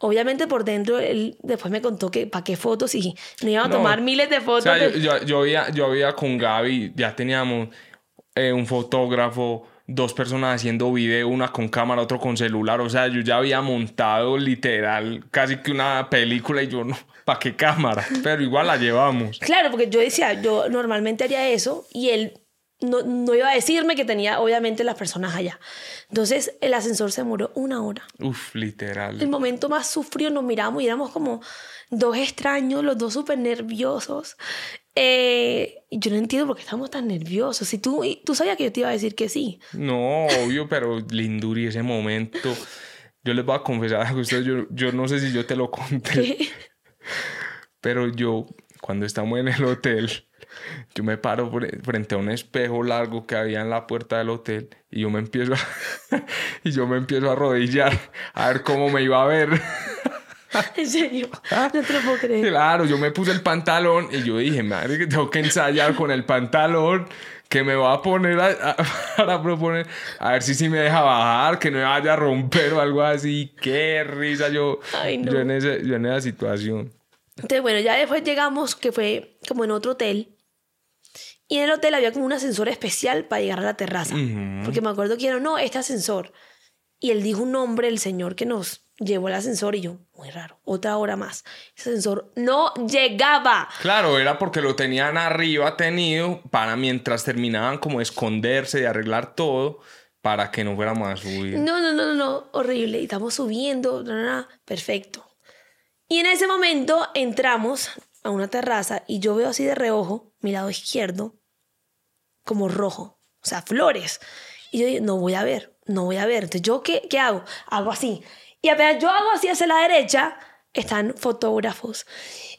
Obviamente por dentro él después me contó que para qué fotos y no iban a No. tomar miles de O fotos. sea, yo, de- yo, yo había, yo había con Gaby, ya teníamos eh, un fotógrafo, dos personas haciendo video, una con cámara, otro con celular. O sea, yo ya había montado literal casi que una película y yo no, ¿para qué cámara? Pero igual la llevamos. Claro, porque yo decía, yo normalmente haría eso y él no, no iba a decirme que tenía obviamente las personas allá. Entonces el ascensor se demoró una hora. Uf, literal. El momento más sufrido nos miramos y éramos como dos extraños, los dos súper nerviosos. Eh, yo no entiendo por qué estamos tan nerviosos. Si tú, tú sabías que yo te iba a decir que sí. No, obvio, pero Linduri, ese momento. Yo les voy a confesar a ustedes, yo, yo no sé si yo te lo conté, pero yo, cuando estamos en el hotel, yo me paro fre- frente a un espejo largo que había en la puerta del hotel y yo me empiezo a, *laughs* y yo me empiezo a arrodillar a ver cómo me iba a ver. *laughs* en serio, no te lo puedo creer. Claro, yo me puse el pantalón y yo dije, madre, que tengo que ensayar con el pantalón que me va a poner a, *laughs* para proponer, a ver si sí me deja bajar, que no me vaya a romper o algo así. Qué risa yo, yo, en, ese, yo en esa situación. Entonces, bueno, ya después llegamos, que fue como en otro hotel. Y en el hotel había como un ascensor especial para llegar a la terraza. Porque me acuerdo que era, no, este ascensor. Y él dijo un nombre, el señor que nos llevó el ascensor y yo, muy raro, otra hora más. Ese ascensor no llegaba. Claro, era porque lo tenían arriba tenido para mientras terminaban como esconderse, de arreglar todo, para que no fuéramos a subir. No, no, no, no, no, horrible. Y estamos subiendo, no, no, no, perfecto. Y en ese momento entramos a una terraza y yo veo así de reojo, mi lado izquierdo, como rojo, o sea, flores. Y yo no voy a ver, no voy a ver. Entonces, ¿yo qué, qué hago? Hago así. Y apenas yo hago así hacia la derecha, están fotógrafos,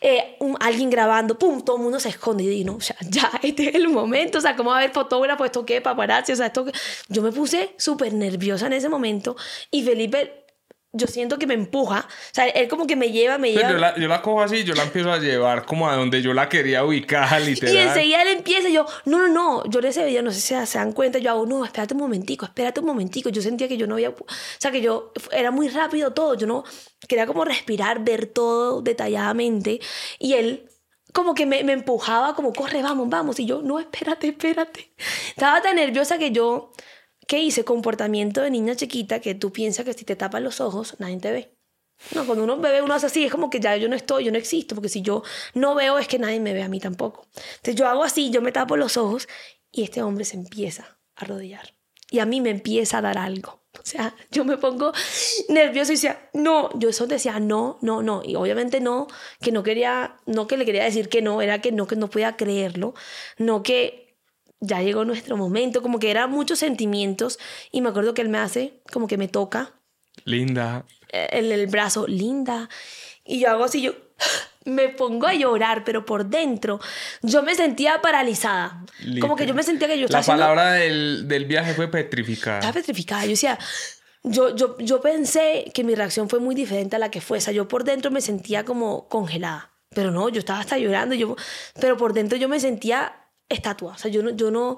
eh, alguien grabando, pum, todo el mundo se esconde. Y digo, no, sea, ya, *laughs* este es el momento, o sea, ¿cómo va a haber fotógrafos? ¿Esto qué? Paparazzi, o sea, esto Yo me puse súper nerviosa en ese momento y Felipe yo siento que me empuja. O sea, él como que me lleva, me lleva. Yo la, yo la, cojo así, yo la empiezo a llevar como a donde yo la quería ubicar, literal. Y enseguida él empieza, yo, no, no, no. Yo ese video, no sé si se dan cuenta, yo hago, no, espérate un momentico, espérate un momentico. Yo sentía que yo no había. O sea, que yo. Era muy rápido todo. Yo no. Quería como respirar, ver todo detalladamente. Y él como que me, me empujaba, como, corre, vamos, vamos. Y yo, no, espérate, espérate. Estaba tan nerviosa que yo ¿Qué hice? Comportamiento de niña chiquita que tú piensas que si te tapas los ojos, nadie te ve. No, cuando uno bebe, uno hace así, es como que ya yo no estoy, yo no existo, porque si yo no veo es que nadie me ve a mí tampoco. Entonces yo hago así, yo me tapo los ojos y este hombre se empieza a arrodillar. Y a mí me empieza a dar algo. O sea, yo me pongo nervioso y decía, no, yo eso decía, no, no, no. Y obviamente no, que no quería, no que le quería decir que no, era que no, que no podía creerlo, no que ya llegó nuestro momento, como que eran muchos sentimientos y me acuerdo que él me hace, como que me toca. Linda. En el brazo, linda. Y yo hago así, yo *gasps* me pongo a llorar, pero por dentro yo me sentía paralizada. Como que yo me sentía que yo estaba La palabra del, del, viaje fue petrificada. Estaba petrificada. Yo decía, yo, yo, yo pensé que mi reacción fue muy diferente a la que fue. O sea, yo por dentro me sentía como congelada. Pero no, yo estaba hasta llorando. Yo, pero por dentro yo me sentía estatua. O sea, yo no, yo no...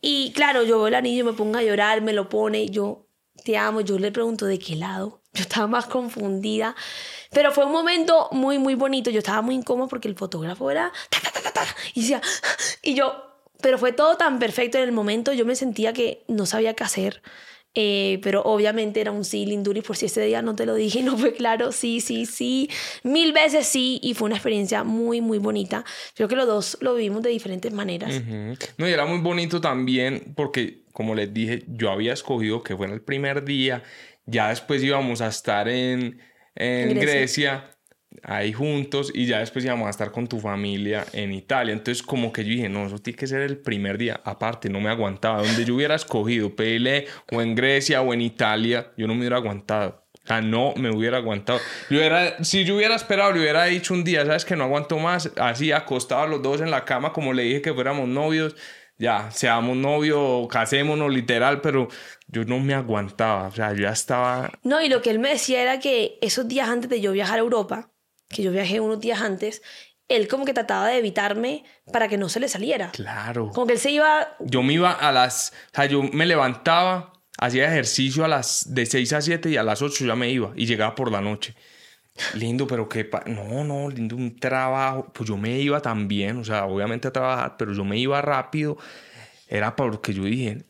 Y claro, yo veo el anillo, me pongo a llorar, me lo pone, yo te amo, yo le pregunto de qué lado. *laughs* Yo estaba más confundida. Pero fue un momento muy, muy bonito. Yo estaba muy incómoda porque el fotógrafo era... y decía... Y yo... Pero fue todo tan perfecto en el momento. Yo me sentía que no sabía qué hacer. Eh, pero obviamente era un sí, Linduri, por si ese día no te lo dije *laughs* no fue claro, sí, sí, sí, mil veces sí, y fue una experiencia muy, muy bonita. Creo que los dos lo vivimos de diferentes maneras. No, y era muy bonito también porque, como les dije, yo había escogido que fue en el primer día, ya después íbamos a estar en, en Grecia ahí juntos y ya después íbamos a estar con tu familia en Italia. Entonces como que yo dije, no, eso tiene que ser el primer día. Aparte, no me aguantaba. Donde yo hubiera escogido Pele o en Grecia o en Italia, yo no me hubiera aguantado. O sea, no me hubiera aguantado. Yo hubiera, si yo hubiera esperado, le hubiera dicho un día, ¿sabes que no aguanto más? Así, acostados los dos en la cama, como le dije que fuéramos novios. Ya, seamos novios, casémonos literal, pero yo no me aguantaba. O sea, yo ya estaba... No, y lo que él me decía era que esos días antes de yo viajar a Europa, que yo viajé unos días antes, él como que trataba de evitarme para que no se le saliera. Claro. Como que él se iba... Yo me iba a las... O sea, yo me levantaba, hacía ejercicio a las de 6 a 7 y a las 8 ya me iba y llegaba por la noche. Lindo, pero qué... No, no, lindo un trabajo. Pues yo me iba también, o sea, obviamente a trabajar, pero yo me iba rápido. Era porque yo dije,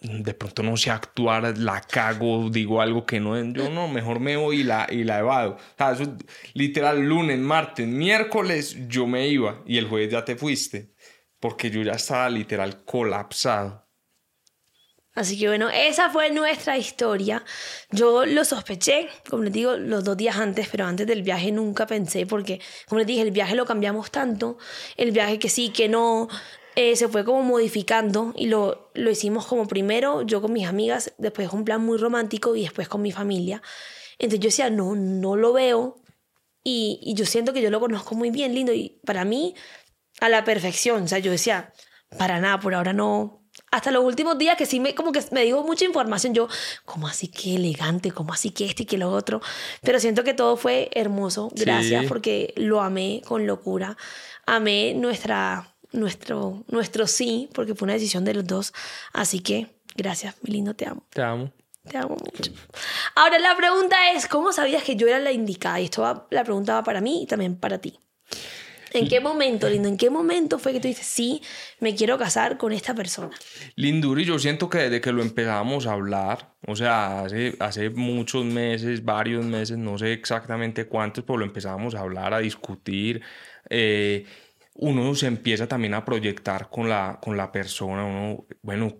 de pronto no sé actuar, la cago, digo algo que no, yo no, mejor me voy y la, y la evado. O sea, eso, literal, lunes, martes, miércoles yo me iba y el jueves ya te fuiste, porque yo ya estaba literal colapsado. Así que bueno, esa fue nuestra historia. Yo lo sospeché, como les digo, los dos días antes, pero antes del viaje nunca pensé, porque como les dije, el viaje lo cambiamos tanto, el viaje que sí, que no, eh, se fue como modificando y lo, lo hicimos como primero yo con mis amigas, después un plan muy romántico y después con mi familia. Entonces yo decía, no, no lo veo y, y yo siento que yo lo conozco muy bien, lindo y para mí a la perfección. O sea, yo decía, para nada, por ahora no, hasta los últimos días que sí me como que me dijo mucha información yo como así que elegante como así que este y que lo otro pero siento que todo fue hermoso gracias porque lo amé con locura. Amé nuestra nuestro nuestro sí porque fue una decisión de los dos así que gracias mi lindo te amo te amo te amo mucho ahora la pregunta es cómo sabías que yo era la indicada y esto va, la pregunta va para mí y también para ti ¿En qué momento, Lindo? ¿En qué momento fue que tú dices, sí, me quiero casar con esta persona? Linduri, yo siento que desde que lo empezamos a hablar, o sea, hace, hace muchos meses, varios meses, no sé exactamente cuántos, pero lo empezamos a hablar, a discutir. Eh, uno se empieza también a proyectar con la, con la persona, uno, bueno,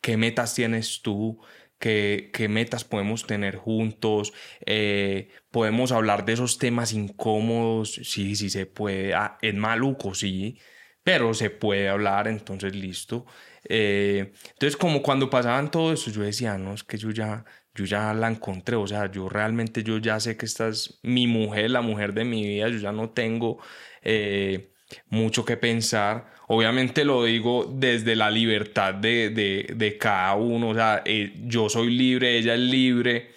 ¿qué metas tienes tú? qué, metas podemos tener juntos, eh, podemos hablar de esos temas incómodos, sí, sí se puede, ah, es maluco, sí, pero se puede hablar, entonces listo. Eh, entonces como cuando pasaban todo eso, yo decía, no, es que yo ya, yo ya la encontré, o sea, yo realmente yo ya sé que esta es mi mujer, la mujer de mi vida, yo ya no tengo... Eh, mucho que pensar. Obviamente lo digo desde la libertad de, de, de cada uno, o sea, eh, yo soy libre, ella es libre,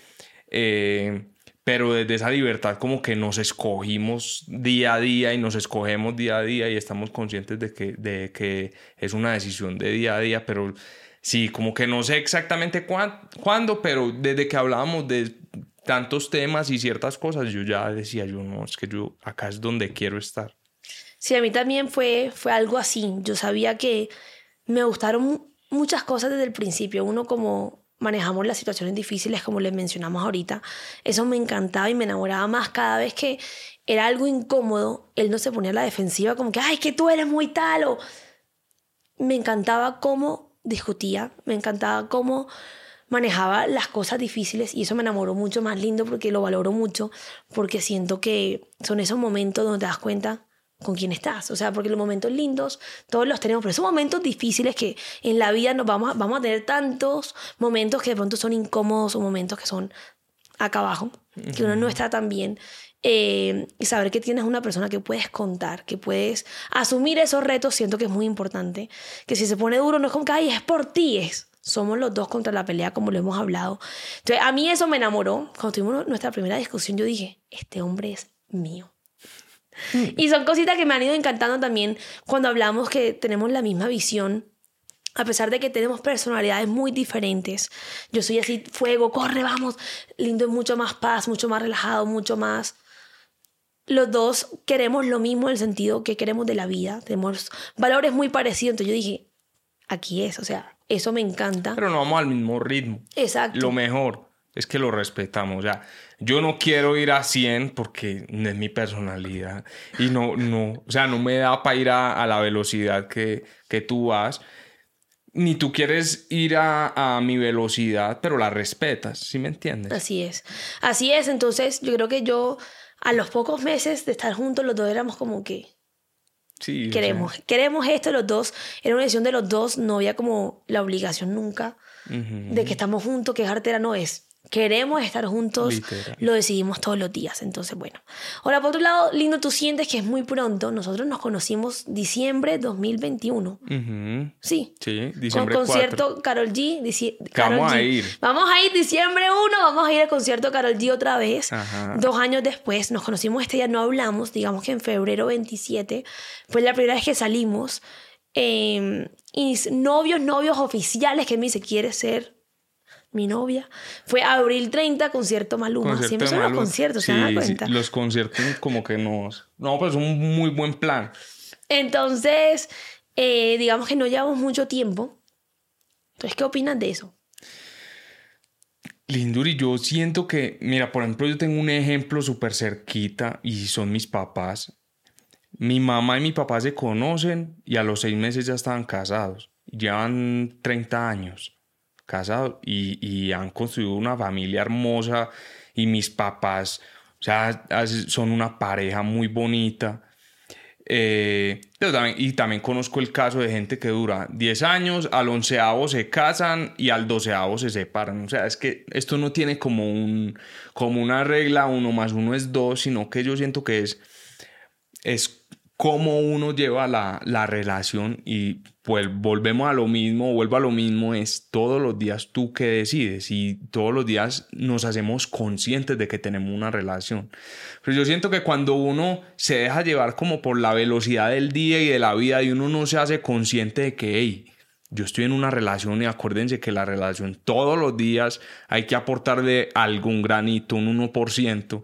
eh, pero desde esa libertad como que nos escogimos día a día y nos escogemos día a día y estamos conscientes de que, de que es una decisión de día a día, pero sí, como que no sé exactamente cuándo, pero desde que hablábamos de tantos temas y ciertas cosas, yo ya decía, yo no, es que yo acá es donde quiero estar. Sí, a mí también fue, fue algo así. Yo sabía que me gustaron muchas cosas desde el principio. Uno como manejamos las situaciones difíciles, como les mencionamos ahorita, eso me encantaba y me enamoraba más cada vez que era algo incómodo, él no se ponía a la defensiva como que, ay, que tú eres muy tal o... Me encantaba cómo discutía, me encantaba cómo manejaba las cosas difíciles y eso me enamoró mucho más lindo porque lo valoro mucho, porque siento que son esos momentos donde te das cuenta con quién estás. O sea, porque los momentos lindos todos los tenemos, pero son momentos difíciles que en la vida nos vamos a, vamos a tener tantos momentos que de pronto son incómodos o momentos que son acá abajo, que uno no está tan bien. Eh, y saber que tienes una persona que puedes contar, que puedes asumir esos retos, siento que es muy importante. Que si se pone duro, no es como que, ay, es por ti, es. Somos los dos contra la pelea, como lo hemos hablado. Entonces, a mí eso me enamoró. Cuando tuvimos nuestra primera discusión, yo dije, este hombre es mío. Y son cositas que me han ido encantando también cuando hablamos que tenemos la misma visión. A pesar de que tenemos personalidades muy diferentes, yo soy así, fuego, corre, vamos. Lindo es mucho más paz, mucho más relajado, mucho más los dos queremos lo mismo en el sentido que queremos de la vida, tenemos valores muy parecidos, entonces yo dije, aquí es, o sea, eso me encanta. Pero no vamos al mismo ritmo. Exacto. Lo mejor es que lo respetamos, o sea, yo no quiero ir a 100 porque no es mi personalidad y no, no, o sea, no me da para ir a, la velocidad que, que, tú vas. Ni tú quieres ir a, a, mi velocidad, pero la respetas, ¿sí me entiendes? Así es. Así es, entonces yo creo que yo a los pocos meses de estar juntos los dos éramos como que... Sí, queremos, queremos esto los dos. Era una decisión de los dos, no había como la obligación nunca de que estamos juntos, que es no es queremos estar juntos, lo decidimos todos los días. Entonces, bueno. Ahora, por otro lado, lindo, tú sientes que es muy pronto. Nosotros nos conocimos diciembre 2021. Sí. Sí, diciembre Con concierto Carol G. vamos a ir. Vamos a ir diciembre 1, vamos a ir al concierto Carol G otra vez. Dos años después, nos conocimos este día, no hablamos, digamos que en febrero 27, fue la primera vez que salimos. Eh, y novios, novios oficiales que me dice, ¿quieres ser mi novia. Fue abril 30, concierto Maluma. Siempre son los conciertos, ¿se dan cuenta? los conciertos como que nos... No, pues un muy buen plan. Entonces, eh, digamos que no llevamos mucho tiempo. Entonces, ¿qué opinas de eso? Linduri, yo siento que, mira, por ejemplo, yo tengo un ejemplo súper cerquita y son mis papás. Mi mamá y mi papá se conocen y a los seis meses ya estaban casados. Llevan 30 años casados y, han construido una familia hermosa y mis papás, o sea, son una pareja muy bonita. Eh, pero también, y también conozco el caso de gente que dura 10 años, al onceavo se casan y al doceavo se separan. O sea, es que esto no tiene como, un, como una regla, uno más uno es dos, sino que yo siento que es, es cómo uno lleva la, la, relación y pues volvemos a lo mismo, vuelvo a lo mismo, es todos los días tú que decides y todos los días nos hacemos conscientes de que tenemos una relación. Pero yo siento que cuando uno se deja llevar como por la velocidad del día y de la vida y uno no se hace consciente de que, hey, yo estoy en una relación y acuérdense que la relación todos los días hay que aportarle algún granito, un 1%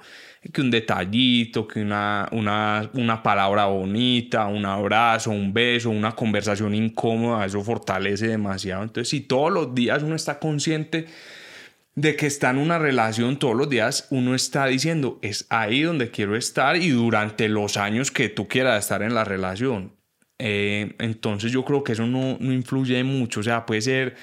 que un detallito, que una, una, una palabra bonita, un abrazo, un beso, una conversación incómoda, eso fortalece demasiado. Entonces, si todos los días uno está consciente de que está en una relación todos los días, uno está diciendo, es ahí donde quiero estar y durante los años que tú quieras estar en la relación. Eh, entonces yo creo que eso no, no influye mucho, o sea, puede ser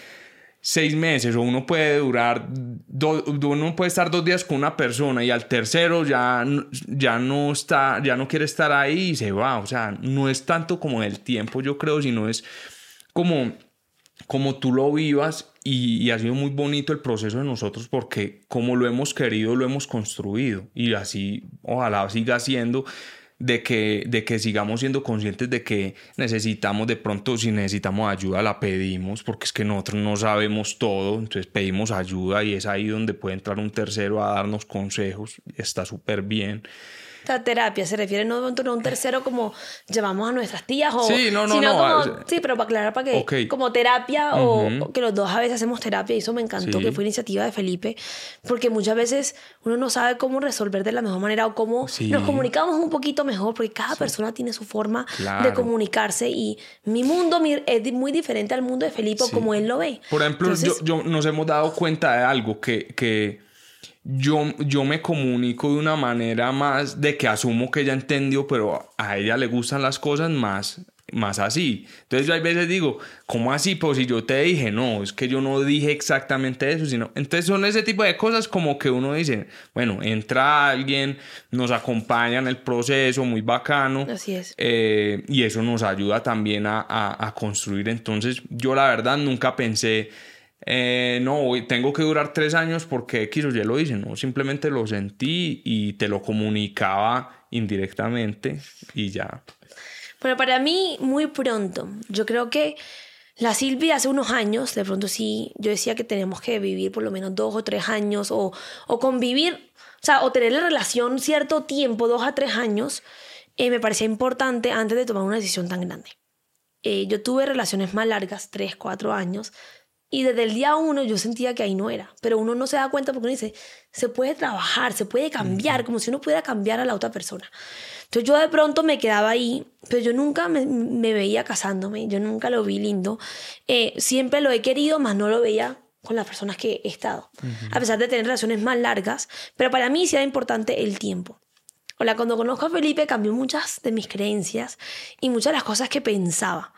seis meses o uno puede durar, uno puede estar dos días con una persona y al tercero ya, ya no está, ya no quiere estar ahí y se va. O sea, no es tanto como el tiempo, yo creo, sino es como, como tú lo vivas y, y, ha sido muy bonito el proceso de nosotros porque como lo hemos querido, lo hemos construido y así ojalá siga siendo de que, de que sigamos siendo conscientes de que necesitamos de pronto, si necesitamos ayuda, la pedimos, porque es que nosotros no sabemos todo, entonces pedimos ayuda y es ahí donde puede entrar un tercero a darnos consejos, está súper bien terapia se refiere no a un tercero como llevamos a nuestras tías o sí, no, no, sino no, como, sí, pero para aclarar para que como terapia o que los dos a veces hacemos terapia y eso me encantó que fue iniciativa de Felipe porque muchas veces uno no sabe cómo resolver de la mejor manera o cómo nos comunicamos un poquito mejor porque cada persona tiene su forma de comunicarse y mi mundo es muy diferente al mundo de Felipe como él lo ve. Por ejemplo, yo, yo, nos hemos dado cuenta de algo que, que yo, yo me comunico de una manera más de que asumo que ella entendió, pero a ella le gustan las cosas más, más así. Entonces yo a veces digo, ¿cómo así? Pues si yo te dije, no, es que yo no dije exactamente eso, sino... Entonces son ese tipo de cosas como que uno dice, bueno, entra alguien, nos acompaña en el proceso, muy bacano. Así es. Eh, y eso nos ayuda también a, a, a construir. Entonces yo la verdad nunca pensé eh, no, tengo que durar tres años porque X o Y lo hice, no, simplemente lo sentí y te lo comunicaba indirectamente y ya. Bueno, para mí muy pronto, yo creo que la Silvia hace unos años, de pronto sí, yo decía que tenemos que vivir por lo menos dos o tres años o, o convivir, o sea, o tener la relación cierto tiempo, dos a tres años, eh, me parecía importante antes de tomar una decisión tan grande. Eh, yo tuve relaciones más largas, tres, cuatro años, y desde el día uno yo sentía que ahí no era, pero uno no se da cuenta porque uno dice, se puede trabajar, se puede cambiar, como si uno pudiera cambiar a la otra persona. Entonces yo de pronto me quedaba ahí, pero yo nunca me, veía casándome, yo nunca lo vi lindo. Eh, siempre lo he querido, más no lo veía con las personas que he estado, a pesar de tener relaciones más largas, pero para mí sí era importante el tiempo. Hola, cuando conozco a Felipe cambió muchas de mis creencias y muchas de las cosas que pensaba.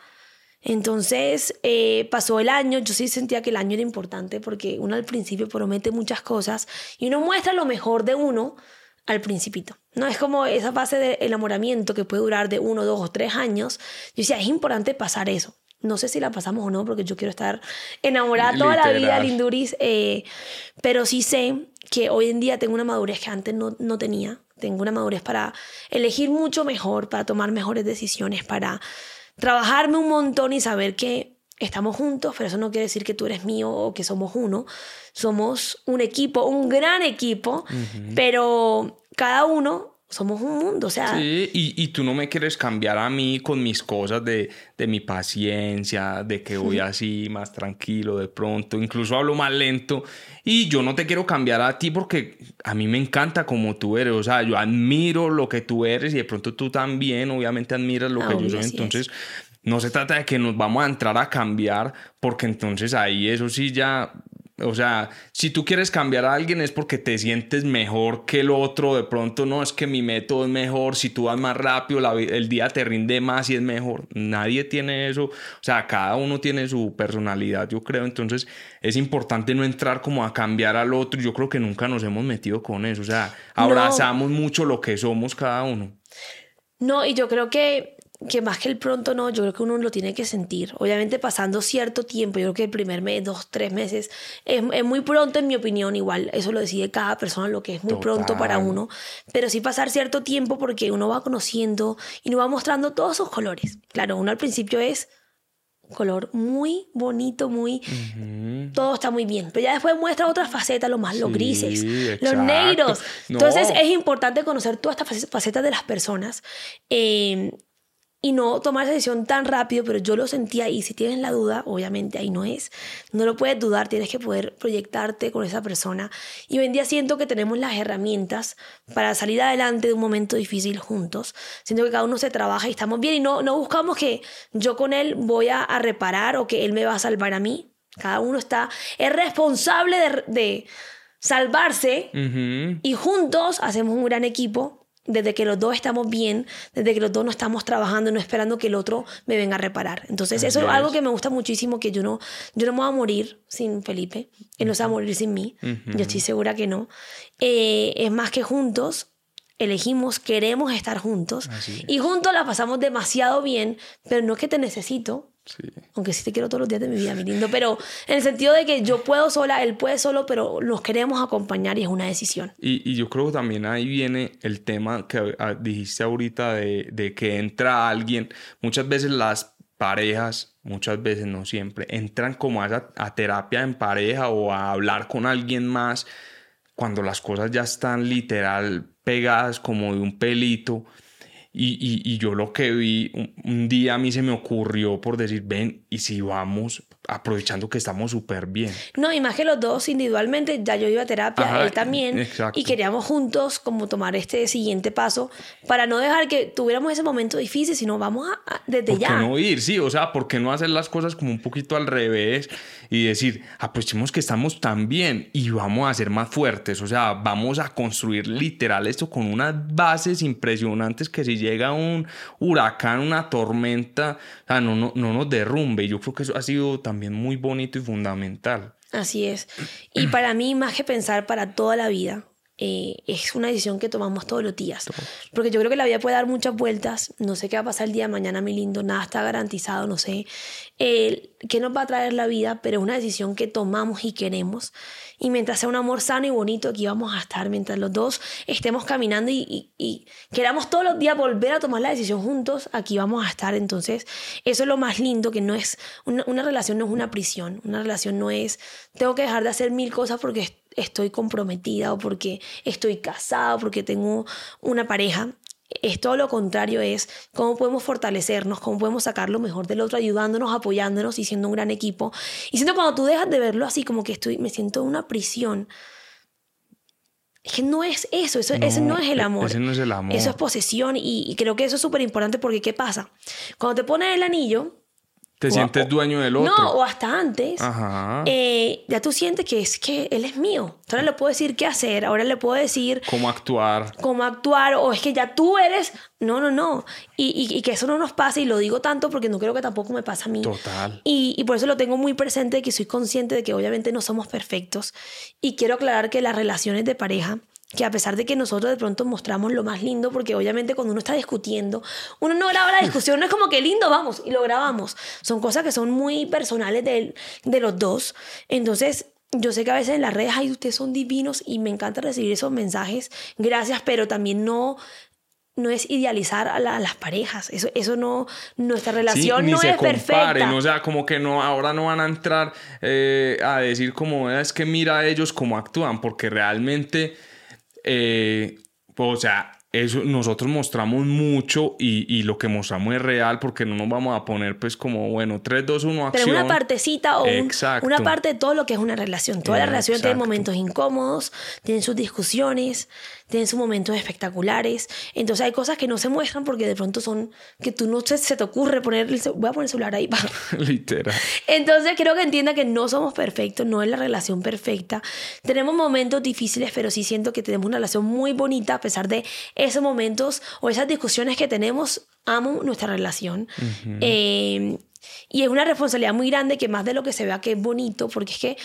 Entonces eh, pasó el año, yo sí sentía que el año era importante porque uno al principio promete muchas cosas y uno muestra lo mejor de uno al principito. No es como esa fase de enamoramiento que puede durar de uno, dos o tres años. Yo decía, es importante pasar eso. No sé si la pasamos o no, porque yo quiero estar enamorada toda la vida, Linduris. Eh, pero sí sé que hoy en día tengo una madurez que antes no, no tenía. Tengo una madurez para elegir mucho mejor, para tomar mejores decisiones, para trabajarme un montón y saber que estamos juntos, pero eso no quiere decir que tú eres mío o que somos uno. Somos un equipo, un gran equipo, pero cada uno somos un mundo, o sea... Sí, y, y, tú no me quieres cambiar a mí con mis cosas de, de mi paciencia, de que voy así más tranquilo de pronto, incluso hablo más lento, y yo no te quiero cambiar a ti porque a mí me encanta como tú eres, o sea, yo admiro lo que tú eres y de pronto tú también obviamente admiras lo que yo soy, entonces... No se trata de que nos vamos a entrar a cambiar, porque entonces ahí eso sí ya o sea, si tú quieres cambiar a alguien es porque te sientes mejor que el otro, de pronto no es que mi método es mejor, si tú vas más rápido, el día te rinde más y es mejor. Nadie tiene eso, o sea, cada uno tiene su personalidad, yo creo, entonces es importante no entrar como a cambiar al otro, yo creo que nunca nos hemos metido con eso, o sea, abrazamos mucho lo que somos cada uno. No, y yo creo que que más que el pronto no, yo creo que uno lo tiene que sentir. Obviamente pasando cierto tiempo, yo creo que el primer mes, dos, tres meses, es, es muy pronto en mi opinión, igual eso lo decide cada persona, lo que es muy pronto para uno, pero sí pasar cierto tiempo porque uno va conociendo y uno va mostrando todos sus colores. Claro, uno al principio es color muy bonito, muy... Todo está muy bien. Pero ya después muestra otras facetas, lo más, los grises, los negros. Entonces es importante conocer todas estas facetas de las personas. Eh, y no tomar esa decisión tan rápido, pero yo lo sentía y si tienes la duda, obviamente ahí no es, no lo puedes dudar, tienes que poder proyectarte con esa persona. Y hoy en día siento que tenemos las herramientas para salir adelante de un momento difícil juntos. Siento que cada uno se trabaja y estamos bien y no, no buscamos que yo con él voy a, reparar o que él me va a salvar a mí. Cada uno está, es responsable de, salvarse y juntos hacemos un gran equipo desde que los dos estamos bien, desde que los dos no estamos trabajando, no esperando que el otro me venga a reparar. Entonces, eso es algo que me gusta muchísimo, que yo no, yo no me voy a morir sin Felipe, él no se va a morir sin mí, yo estoy segura que no. Eh, es más que juntos elegimos, queremos estar juntos y juntos la pasamos demasiado bien, pero no es que te necesito, aunque sí te quiero todos los días de mi vida, mi lindo. Pero en el sentido de que yo puedo sola, él puede solo, pero nos queremos acompañar y es una decisión. Y, y yo creo que también ahí viene el tema que ah, dijiste ahorita de, de que entra alguien. Muchas veces las parejas, muchas veces no siempre, entran como a, a terapia en pareja o a hablar con alguien más cuando las cosas ya están literal pegadas como de un pelito y, y, yo lo que vi, un, día a mí se me ocurrió por decir, ven, y si vamos, aprovechando que estamos súper bien. No, y más que los dos individualmente, ya yo iba a terapia, él también, y queríamos juntos como tomar este siguiente paso para no dejar que tuviéramos ese momento difícil, sino vamos a, desde ya. ¿Por qué no ir? Sí, o sea, ¿por qué no hacer las cosas como un poquito al revés y decir, aprovechemos que estamos tan bien y vamos a ser más fuertes? O sea, vamos a construir literal esto con unas bases impresionantes que si llega un huracán, una tormenta, o sea, no, no, no nos derrumbe. Yo creo que eso ha sido también muy bonito y fundamental. Así es. Y para mí, más que pensar para toda la vida, eh, es una decisión que tomamos todos los días. Porque yo creo que la vida puede dar muchas vueltas. No sé qué va a pasar el día de mañana, mi lindo. Nada está garantizado. No sé eh, qué nos va a traer la vida, pero es una decisión que tomamos y queremos. Y mientras sea un amor sano y bonito, aquí vamos a estar. Mientras los dos estemos caminando y, y queramos todos los días volver a tomar la decisión juntos, aquí vamos a estar. Entonces, eso es lo más lindo, que no es una, una relación, no es una prisión. Una relación no es, tengo que dejar de hacer mil cosas porque estoy comprometida o porque estoy casada o porque tengo una pareja. Es todo lo contrario, es cómo podemos fortalecernos, cómo podemos sacar lo mejor del otro, ayudándonos, apoyándonos y siendo un gran equipo. Y siento cuando tú dejas de verlo así, como que estoy, me siento en una prisión. Es que no es eso, eso no, ese no es el amor. Ese no es el amor. Eso es posesión y, y creo que eso es súper importante porque ¿qué pasa? Cuando te pones el anillo, te sientes dueño del otro. No, o hasta antes. Eh, ya tú sientes que es que él es mío. Ahora le puedo decir qué hacer, ahora le puedo decir... Cómo actuar. Cómo actuar, o es que ya tú eres... No, no, no. Y, y, que eso no nos pase, y lo digo tanto porque no creo que tampoco me pase a mí. Total. Y, y por eso lo tengo muy presente, que soy consciente de que obviamente no somos perfectos. Y quiero aclarar que las relaciones de pareja que a pesar de que nosotros de pronto mostramos lo más lindo, porque obviamente cuando uno está discutiendo, uno no graba la *laughs* discusión, no es como que lindo, vamos, y lo grabamos. Son cosas que son muy personales de, de los dos. Entonces, yo sé que a veces en las redes, ay, ustedes son divinos y me encanta recibir esos mensajes, gracias, pero también no no es idealizar a, las parejas. Eso, eso no, nuestra relación no es perfecta. O sea, como que no, ahora no van a entrar eh, a decir como es que mira a ellos cómo actúan, porque realmente eh, o sea, eso nosotros mostramos mucho y, y, lo que mostramos es real porque no nos vamos a poner pues como, bueno, 3, 2, 1, acción. Pero una partecita o una parte de todo lo que es una relación. Toda la relación tiene momentos incómodos, tienen sus discusiones, tienen sus momentos espectaculares. Entonces hay cosas que no se muestran porque de pronto son que tú no se, se te ocurre poner, voy a poner el celular ahí. *laughs* Literal. Entonces creo que entienda que no somos perfectos, no es la relación perfecta. Tenemos momentos difíciles, pero sí siento que tenemos una relación muy bonita a pesar de esos momentos o esas discusiones que tenemos. Amo nuestra relación. Eh, y es una responsabilidad muy grande que más de lo que se vea que es bonito, porque es que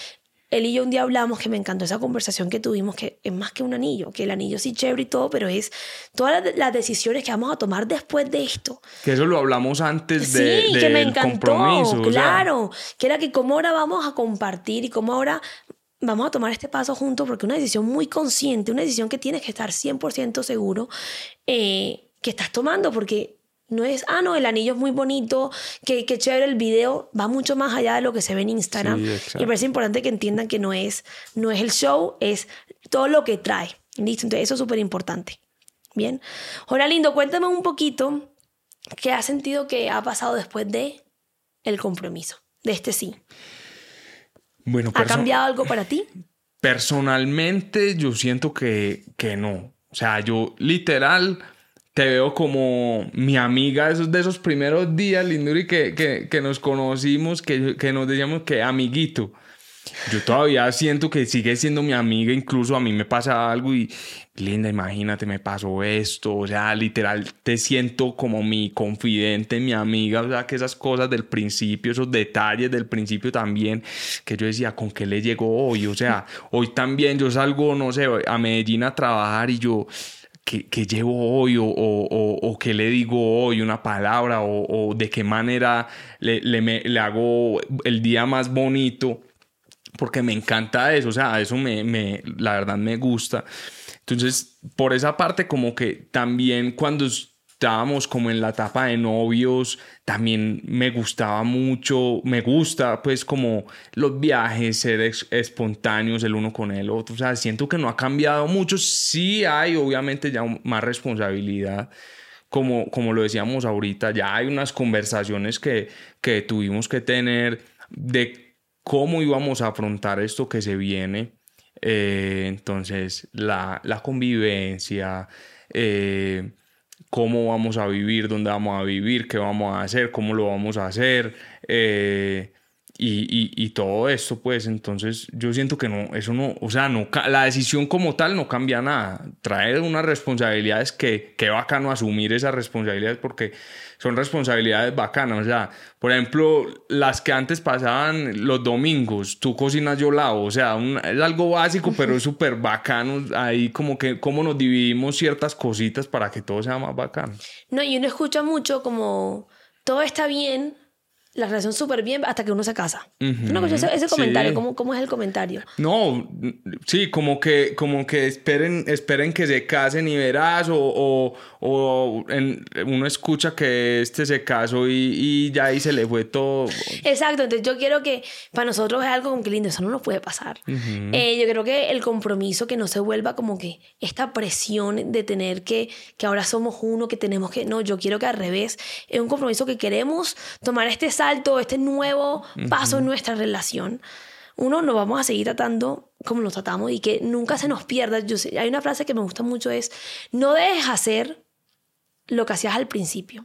él y yo un día hablamos que me encantó esa conversación que tuvimos, que es más que un anillo, que el anillo sí chévere y todo, pero es todas las, decisiones que vamos a tomar después de esto. Que eso lo hablamos antes de, sí, que me encantó, compromiso. Claro, que era que cómo ahora vamos a compartir y cómo ahora vamos a tomar este paso juntos, porque una decisión muy consciente, una decisión que tienes que estar 100% seguro eh, que estás tomando, porque no es, ah, no, el anillo es muy bonito, que, que chévere el video, va mucho más allá de lo que se ve en Instagram. y me parece importante que entiendan que no es, no es el show, es todo lo que trae. ¿Listo? Entonces eso es súper importante. Bien. Ahora, lindo, cuéntame un poquito qué has sentido que ha pasado después de el compromiso, de este sí. Bueno, ¿Ha cambiado algo para ti? Personalmente, yo siento que, que no. O sea, yo literal te veo como mi amiga esos, de esos primeros días, Linduri, que, que, que nos conocimos, que, que, nos decíamos que amiguito. Yo todavía siento que sigue siendo mi amiga, incluso a mí me pasa algo y, linda, imagínate, me pasó esto, o sea, literal, te siento como mi confidente, mi amiga, o sea, que esas cosas del principio, esos detalles del principio también, que yo decía, ¿con qué le llegó hoy? O sea, hoy también yo salgo, no sé, a Medellín a trabajar y yo, que, llevo hoy o, o, le digo hoy una palabra o, de qué manera le, le, le, hago el día más bonito, porque me encanta eso, o sea, eso me, me, la verdad me gusta. Entonces, por esa parte, como que también cuando estábamos como en la etapa de novios, también me gustaba mucho, me gusta pues como los viajes, ser espontáneos el uno con el otro, o sea, siento que no ha cambiado mucho, sí hay obviamente ya más responsabilidad. Como, como lo decíamos ahorita, ya hay unas conversaciones que, que tuvimos que tener de cómo íbamos a afrontar esto que se viene. Eh, entonces, la, la convivencia, eh, cómo vamos a vivir, dónde vamos a vivir, qué vamos a hacer, cómo lo vamos a hacer. Eh, y, todo esto, pues entonces yo siento que no, eso no, o sea, no, la decisión como tal no cambia nada. Trae unas responsabilidades que, que bacano asumir esas responsabilidades porque son responsabilidades bacanas. O sea, por ejemplo, las que antes pasaban los domingos, tú cocinas, yo lavo. O sea, es algo básico, pero es *laughs* súper bacano. Ahí como que, cómo nos dividimos ciertas cositas para que todo sea más bacano. No, y uno escucha mucho como todo está bien la relación súper bien hasta que uno se casa. ¿No ese, ese comentario? ¿cómo, ¿cómo, es el comentario? No, sí, como que, como que esperen, esperen que se casen y verás, o, o, o uno escucha que este se casó y, y, ya ahí se le fue todo. Exacto, entonces yo quiero que para nosotros es algo como que lindo, eso no nos puede pasar. Eh, yo creo que el compromiso, que no se vuelva como que esta presión de tener que, que ahora somos uno, que tenemos que, no, yo quiero que al revés, es un compromiso que queremos tomar este este nuevo paso en nuestra relación, uno, nos vamos a seguir tratando como nos tratamos y que nunca se nos pierda. Yo hay una frase que me gusta mucho es, no dejes hacer lo que hacías al principio.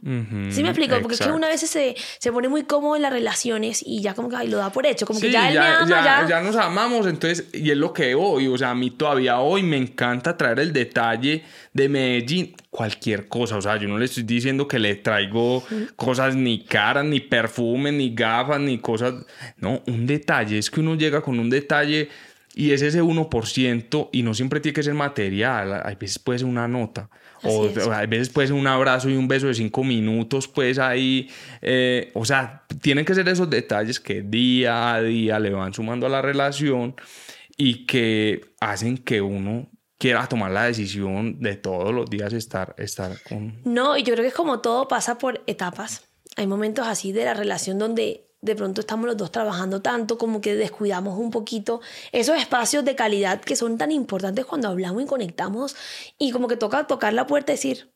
¿Sí me explico? Porque es que una vez se, se pone muy cómodo en las relaciones y ya como que lo da por hecho, como que ya él me ama, ya, ya, nos amamos, entonces, y es lo que hoy, o sea, a mí todavía hoy me encanta traer el detalle de Medellín, cualquier cosa, o sea, yo no le estoy diciendo que le traigo cosas ni caras, ni perfume, ni gafas, ni cosas, no, un detalle, es que uno llega con un detalle y es ese 1% y no siempre tiene que ser material, a veces puede ser una nota o a veces puede ser un abrazo y un beso de cinco minutos, pues ahí, eh, o sea, tienen que ser esos detalles que día a día le van sumando a la relación y que hacen que uno quiera tomar la decisión de todos los días estar, estar con... No, y yo creo que es como todo pasa por etapas. Hay momentos así de la relación donde de pronto estamos los dos trabajando tanto como que descuidamos un poquito esos espacios de calidad que son tan importantes cuando hablamos y conectamos y como que toca tocar la puerta y decir,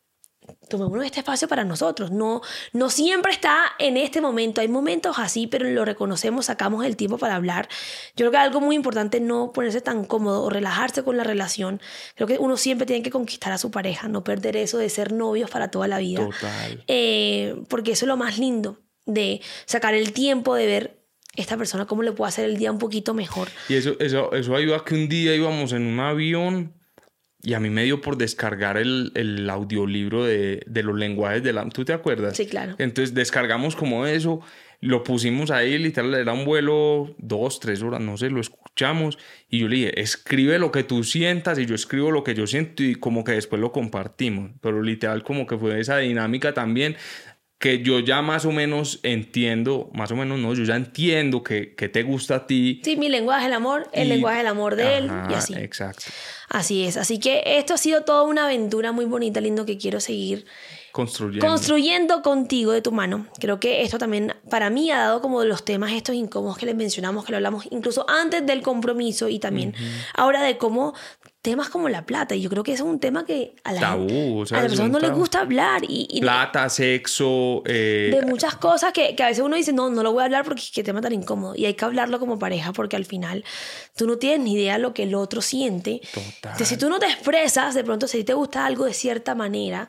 tomémonos este espacio para nosotros. No, no siempre está en este momento. Hay momentos así, pero lo reconocemos, sacamos el tiempo para hablar. Yo creo que algo muy importante no ponerse tan cómodo o relajarse con la relación. Creo que uno siempre tiene que conquistar a su pareja, no perder eso de ser novios para toda la vida. Total. Eh, porque eso es lo más lindo de sacar el tiempo de ver esta persona cómo le puedo hacer el día un poquito mejor. Y eso, eso, eso ayuda a que un día íbamos en un avión y a mí me dio por descargar el, el audiolibro de, de, los lenguajes del amor. ¿Tú te acuerdas? Sí, claro. Entonces descargamos como eso, lo pusimos ahí, literal, era un vuelo dos, tres horas, no sé, lo escuchamos. Y yo le dije, escribe lo que tú sientas y yo escribo lo que yo siento y como que después lo compartimos. Pero literal como que fue esa dinámica también que yo ya más o menos entiendo, más o menos no, yo ya entiendo que, que te gusta a ti. Sí, mi lenguaje el amor, el lenguaje del amor de él y así. Exacto. Así es, así que esto ha sido toda una aventura muy bonita, lindo que quiero seguir construyendo. construyendo contigo de tu mano. Creo que esto también para mí ha dado como los temas estos incómodos que les mencionamos, que lo hablamos incluso antes del compromiso y también ahora de cómo temas como la plata. Y yo creo que eso es un tema que a la, Tabú, o sea, a la es persona no tabú. gusta hablar. Y, y Plata, sexo, eh, de muchas cosas que, que a veces uno dice, no, no lo voy a hablar porque qué tema tan incómodo. Y hay que hablarlo como pareja porque al final tú no tienes ni idea lo que el otro siente. Total. Entonces, si tú no te expresas, de pronto si te gusta algo de cierta manera,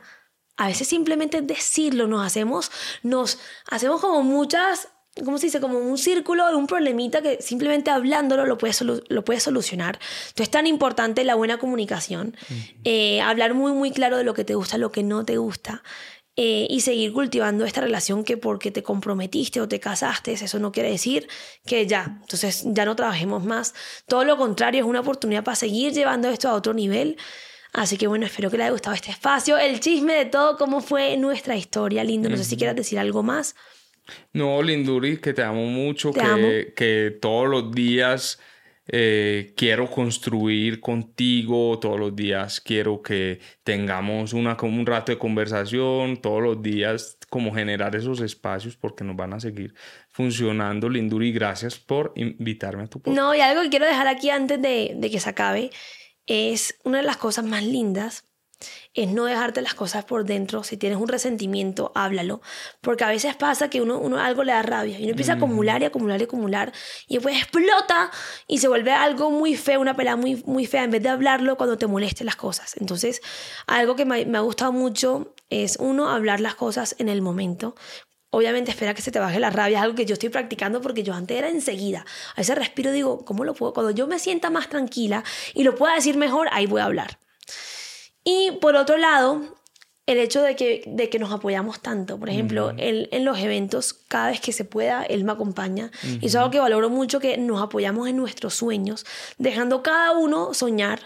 a veces simplemente decirlo, nos hacemos, nos hacemos como muchas, ¿cómo se dice? Como un círculo de un problemita que simplemente hablándolo lo puedes, lo puedes solucionar. Entonces es tan importante la buena comunicación, eh, hablar muy, muy claro de lo que te gusta, lo que no te gusta. eh, y seguir cultivando esta relación que porque te comprometiste o te casaste, eso no quiere decir que ya, entonces ya no trabajemos más. Todo lo contrario, es una oportunidad para seguir llevando esto a otro nivel. Así que bueno, espero que les haya gustado este espacio, el chisme de todo, cómo fue nuestra historia, lindo. No sé si quieras decir algo más. No, Linduri, que te amo mucho, Te que, amo. que todos los días eh, quiero construir contigo, todos los días quiero que tengamos una, un rato de conversación, todos los días como generar esos espacios porque nos van a seguir funcionando. Linduri, gracias por invitarme a tu podcast. No, y algo que quiero dejar aquí antes de, de que se acabe es una de las cosas más lindas es no dejarte las cosas por dentro. Si tienes un resentimiento, háblalo. Porque a veces pasa que uno, uno algo le da rabia y uno empieza a acumular y acumular y acumular y después explota y se vuelve algo muy feo, una pelea muy, muy fea en vez de hablarlo cuando te molesten las cosas. Entonces, algo que me, me ha gustado mucho es uno, hablar las cosas en el momento. Obviamente espera que se te baje la rabia, es algo que yo estoy practicando porque yo antes era enseguida. A ese respiro digo, ¿cómo lo puedo? Cuando yo me sienta más tranquila y lo pueda decir mejor, ahí voy a hablar. Y por otro lado, el hecho de que, de que nos apoyamos tanto. Por ejemplo, en, en los eventos, cada vez que se pueda, él me acompaña. Y eso es algo que valoro mucho, que nos apoyamos en nuestros sueños, dejando cada uno soñar,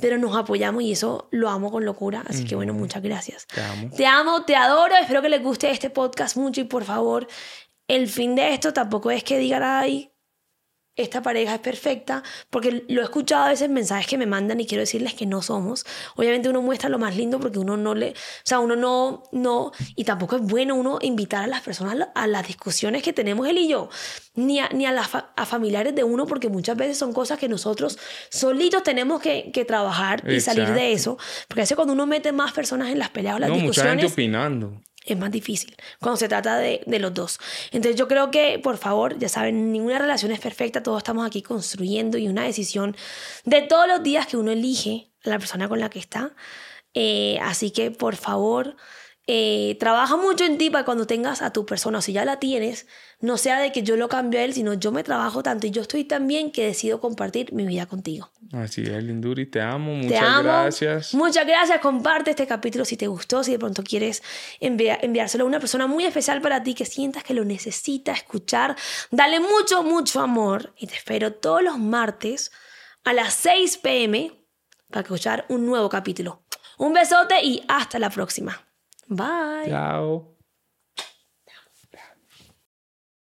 pero nos apoyamos y eso lo amo con locura. Así que bueno, muchas gracias. Te amo. Te amo, te adoro. Espero que les guste este podcast mucho y por favor, el fin de esto tampoco es que digan, ay, esta pareja es perfecta, porque lo he escuchado a veces en mensajes que me mandan y quiero decirles que no somos. Obviamente uno muestra lo más lindo porque uno no le, o sea, uno no, no, y tampoco es bueno uno invitar a las personas a la- a las discusiones que tenemos él y yo, ni a, ni a, las fa- a familiares de uno, porque muchas veces son cosas que nosotros solitos tenemos que, que trabajar y salir de eso, porque a veces cuando uno mete más personas en las peleas o las No, mucha gente discusiones, opinando. Es más difícil cuando se trata de, de los dos. Entonces yo creo que, por favor, ya saben, ninguna relación es perfecta, todos estamos aquí construyendo y una decisión de todos los días que uno elige a la persona con la que está. Eh, así que, por favor, eh, trabaja mucho en ti para cuando tengas a tu persona, o si ya la tienes, no sea de que yo lo cambio a él, sino yo me trabajo tanto y yo estoy tan bien que decido compartir mi vida contigo. Así es, Linduri, te amo, muchas Te amo. gracias. Muchas gracias. Comparte este capítulo si te gustó, si de pronto quieres envia- enviárselo a una persona muy especial para ti que sientas que lo necesita escuchar. Dale mucho, mucho amor y te espero todos los martes a las 6 pm para escuchar un nuevo capítulo. Un besote y hasta la próxima. Bye. Ciao.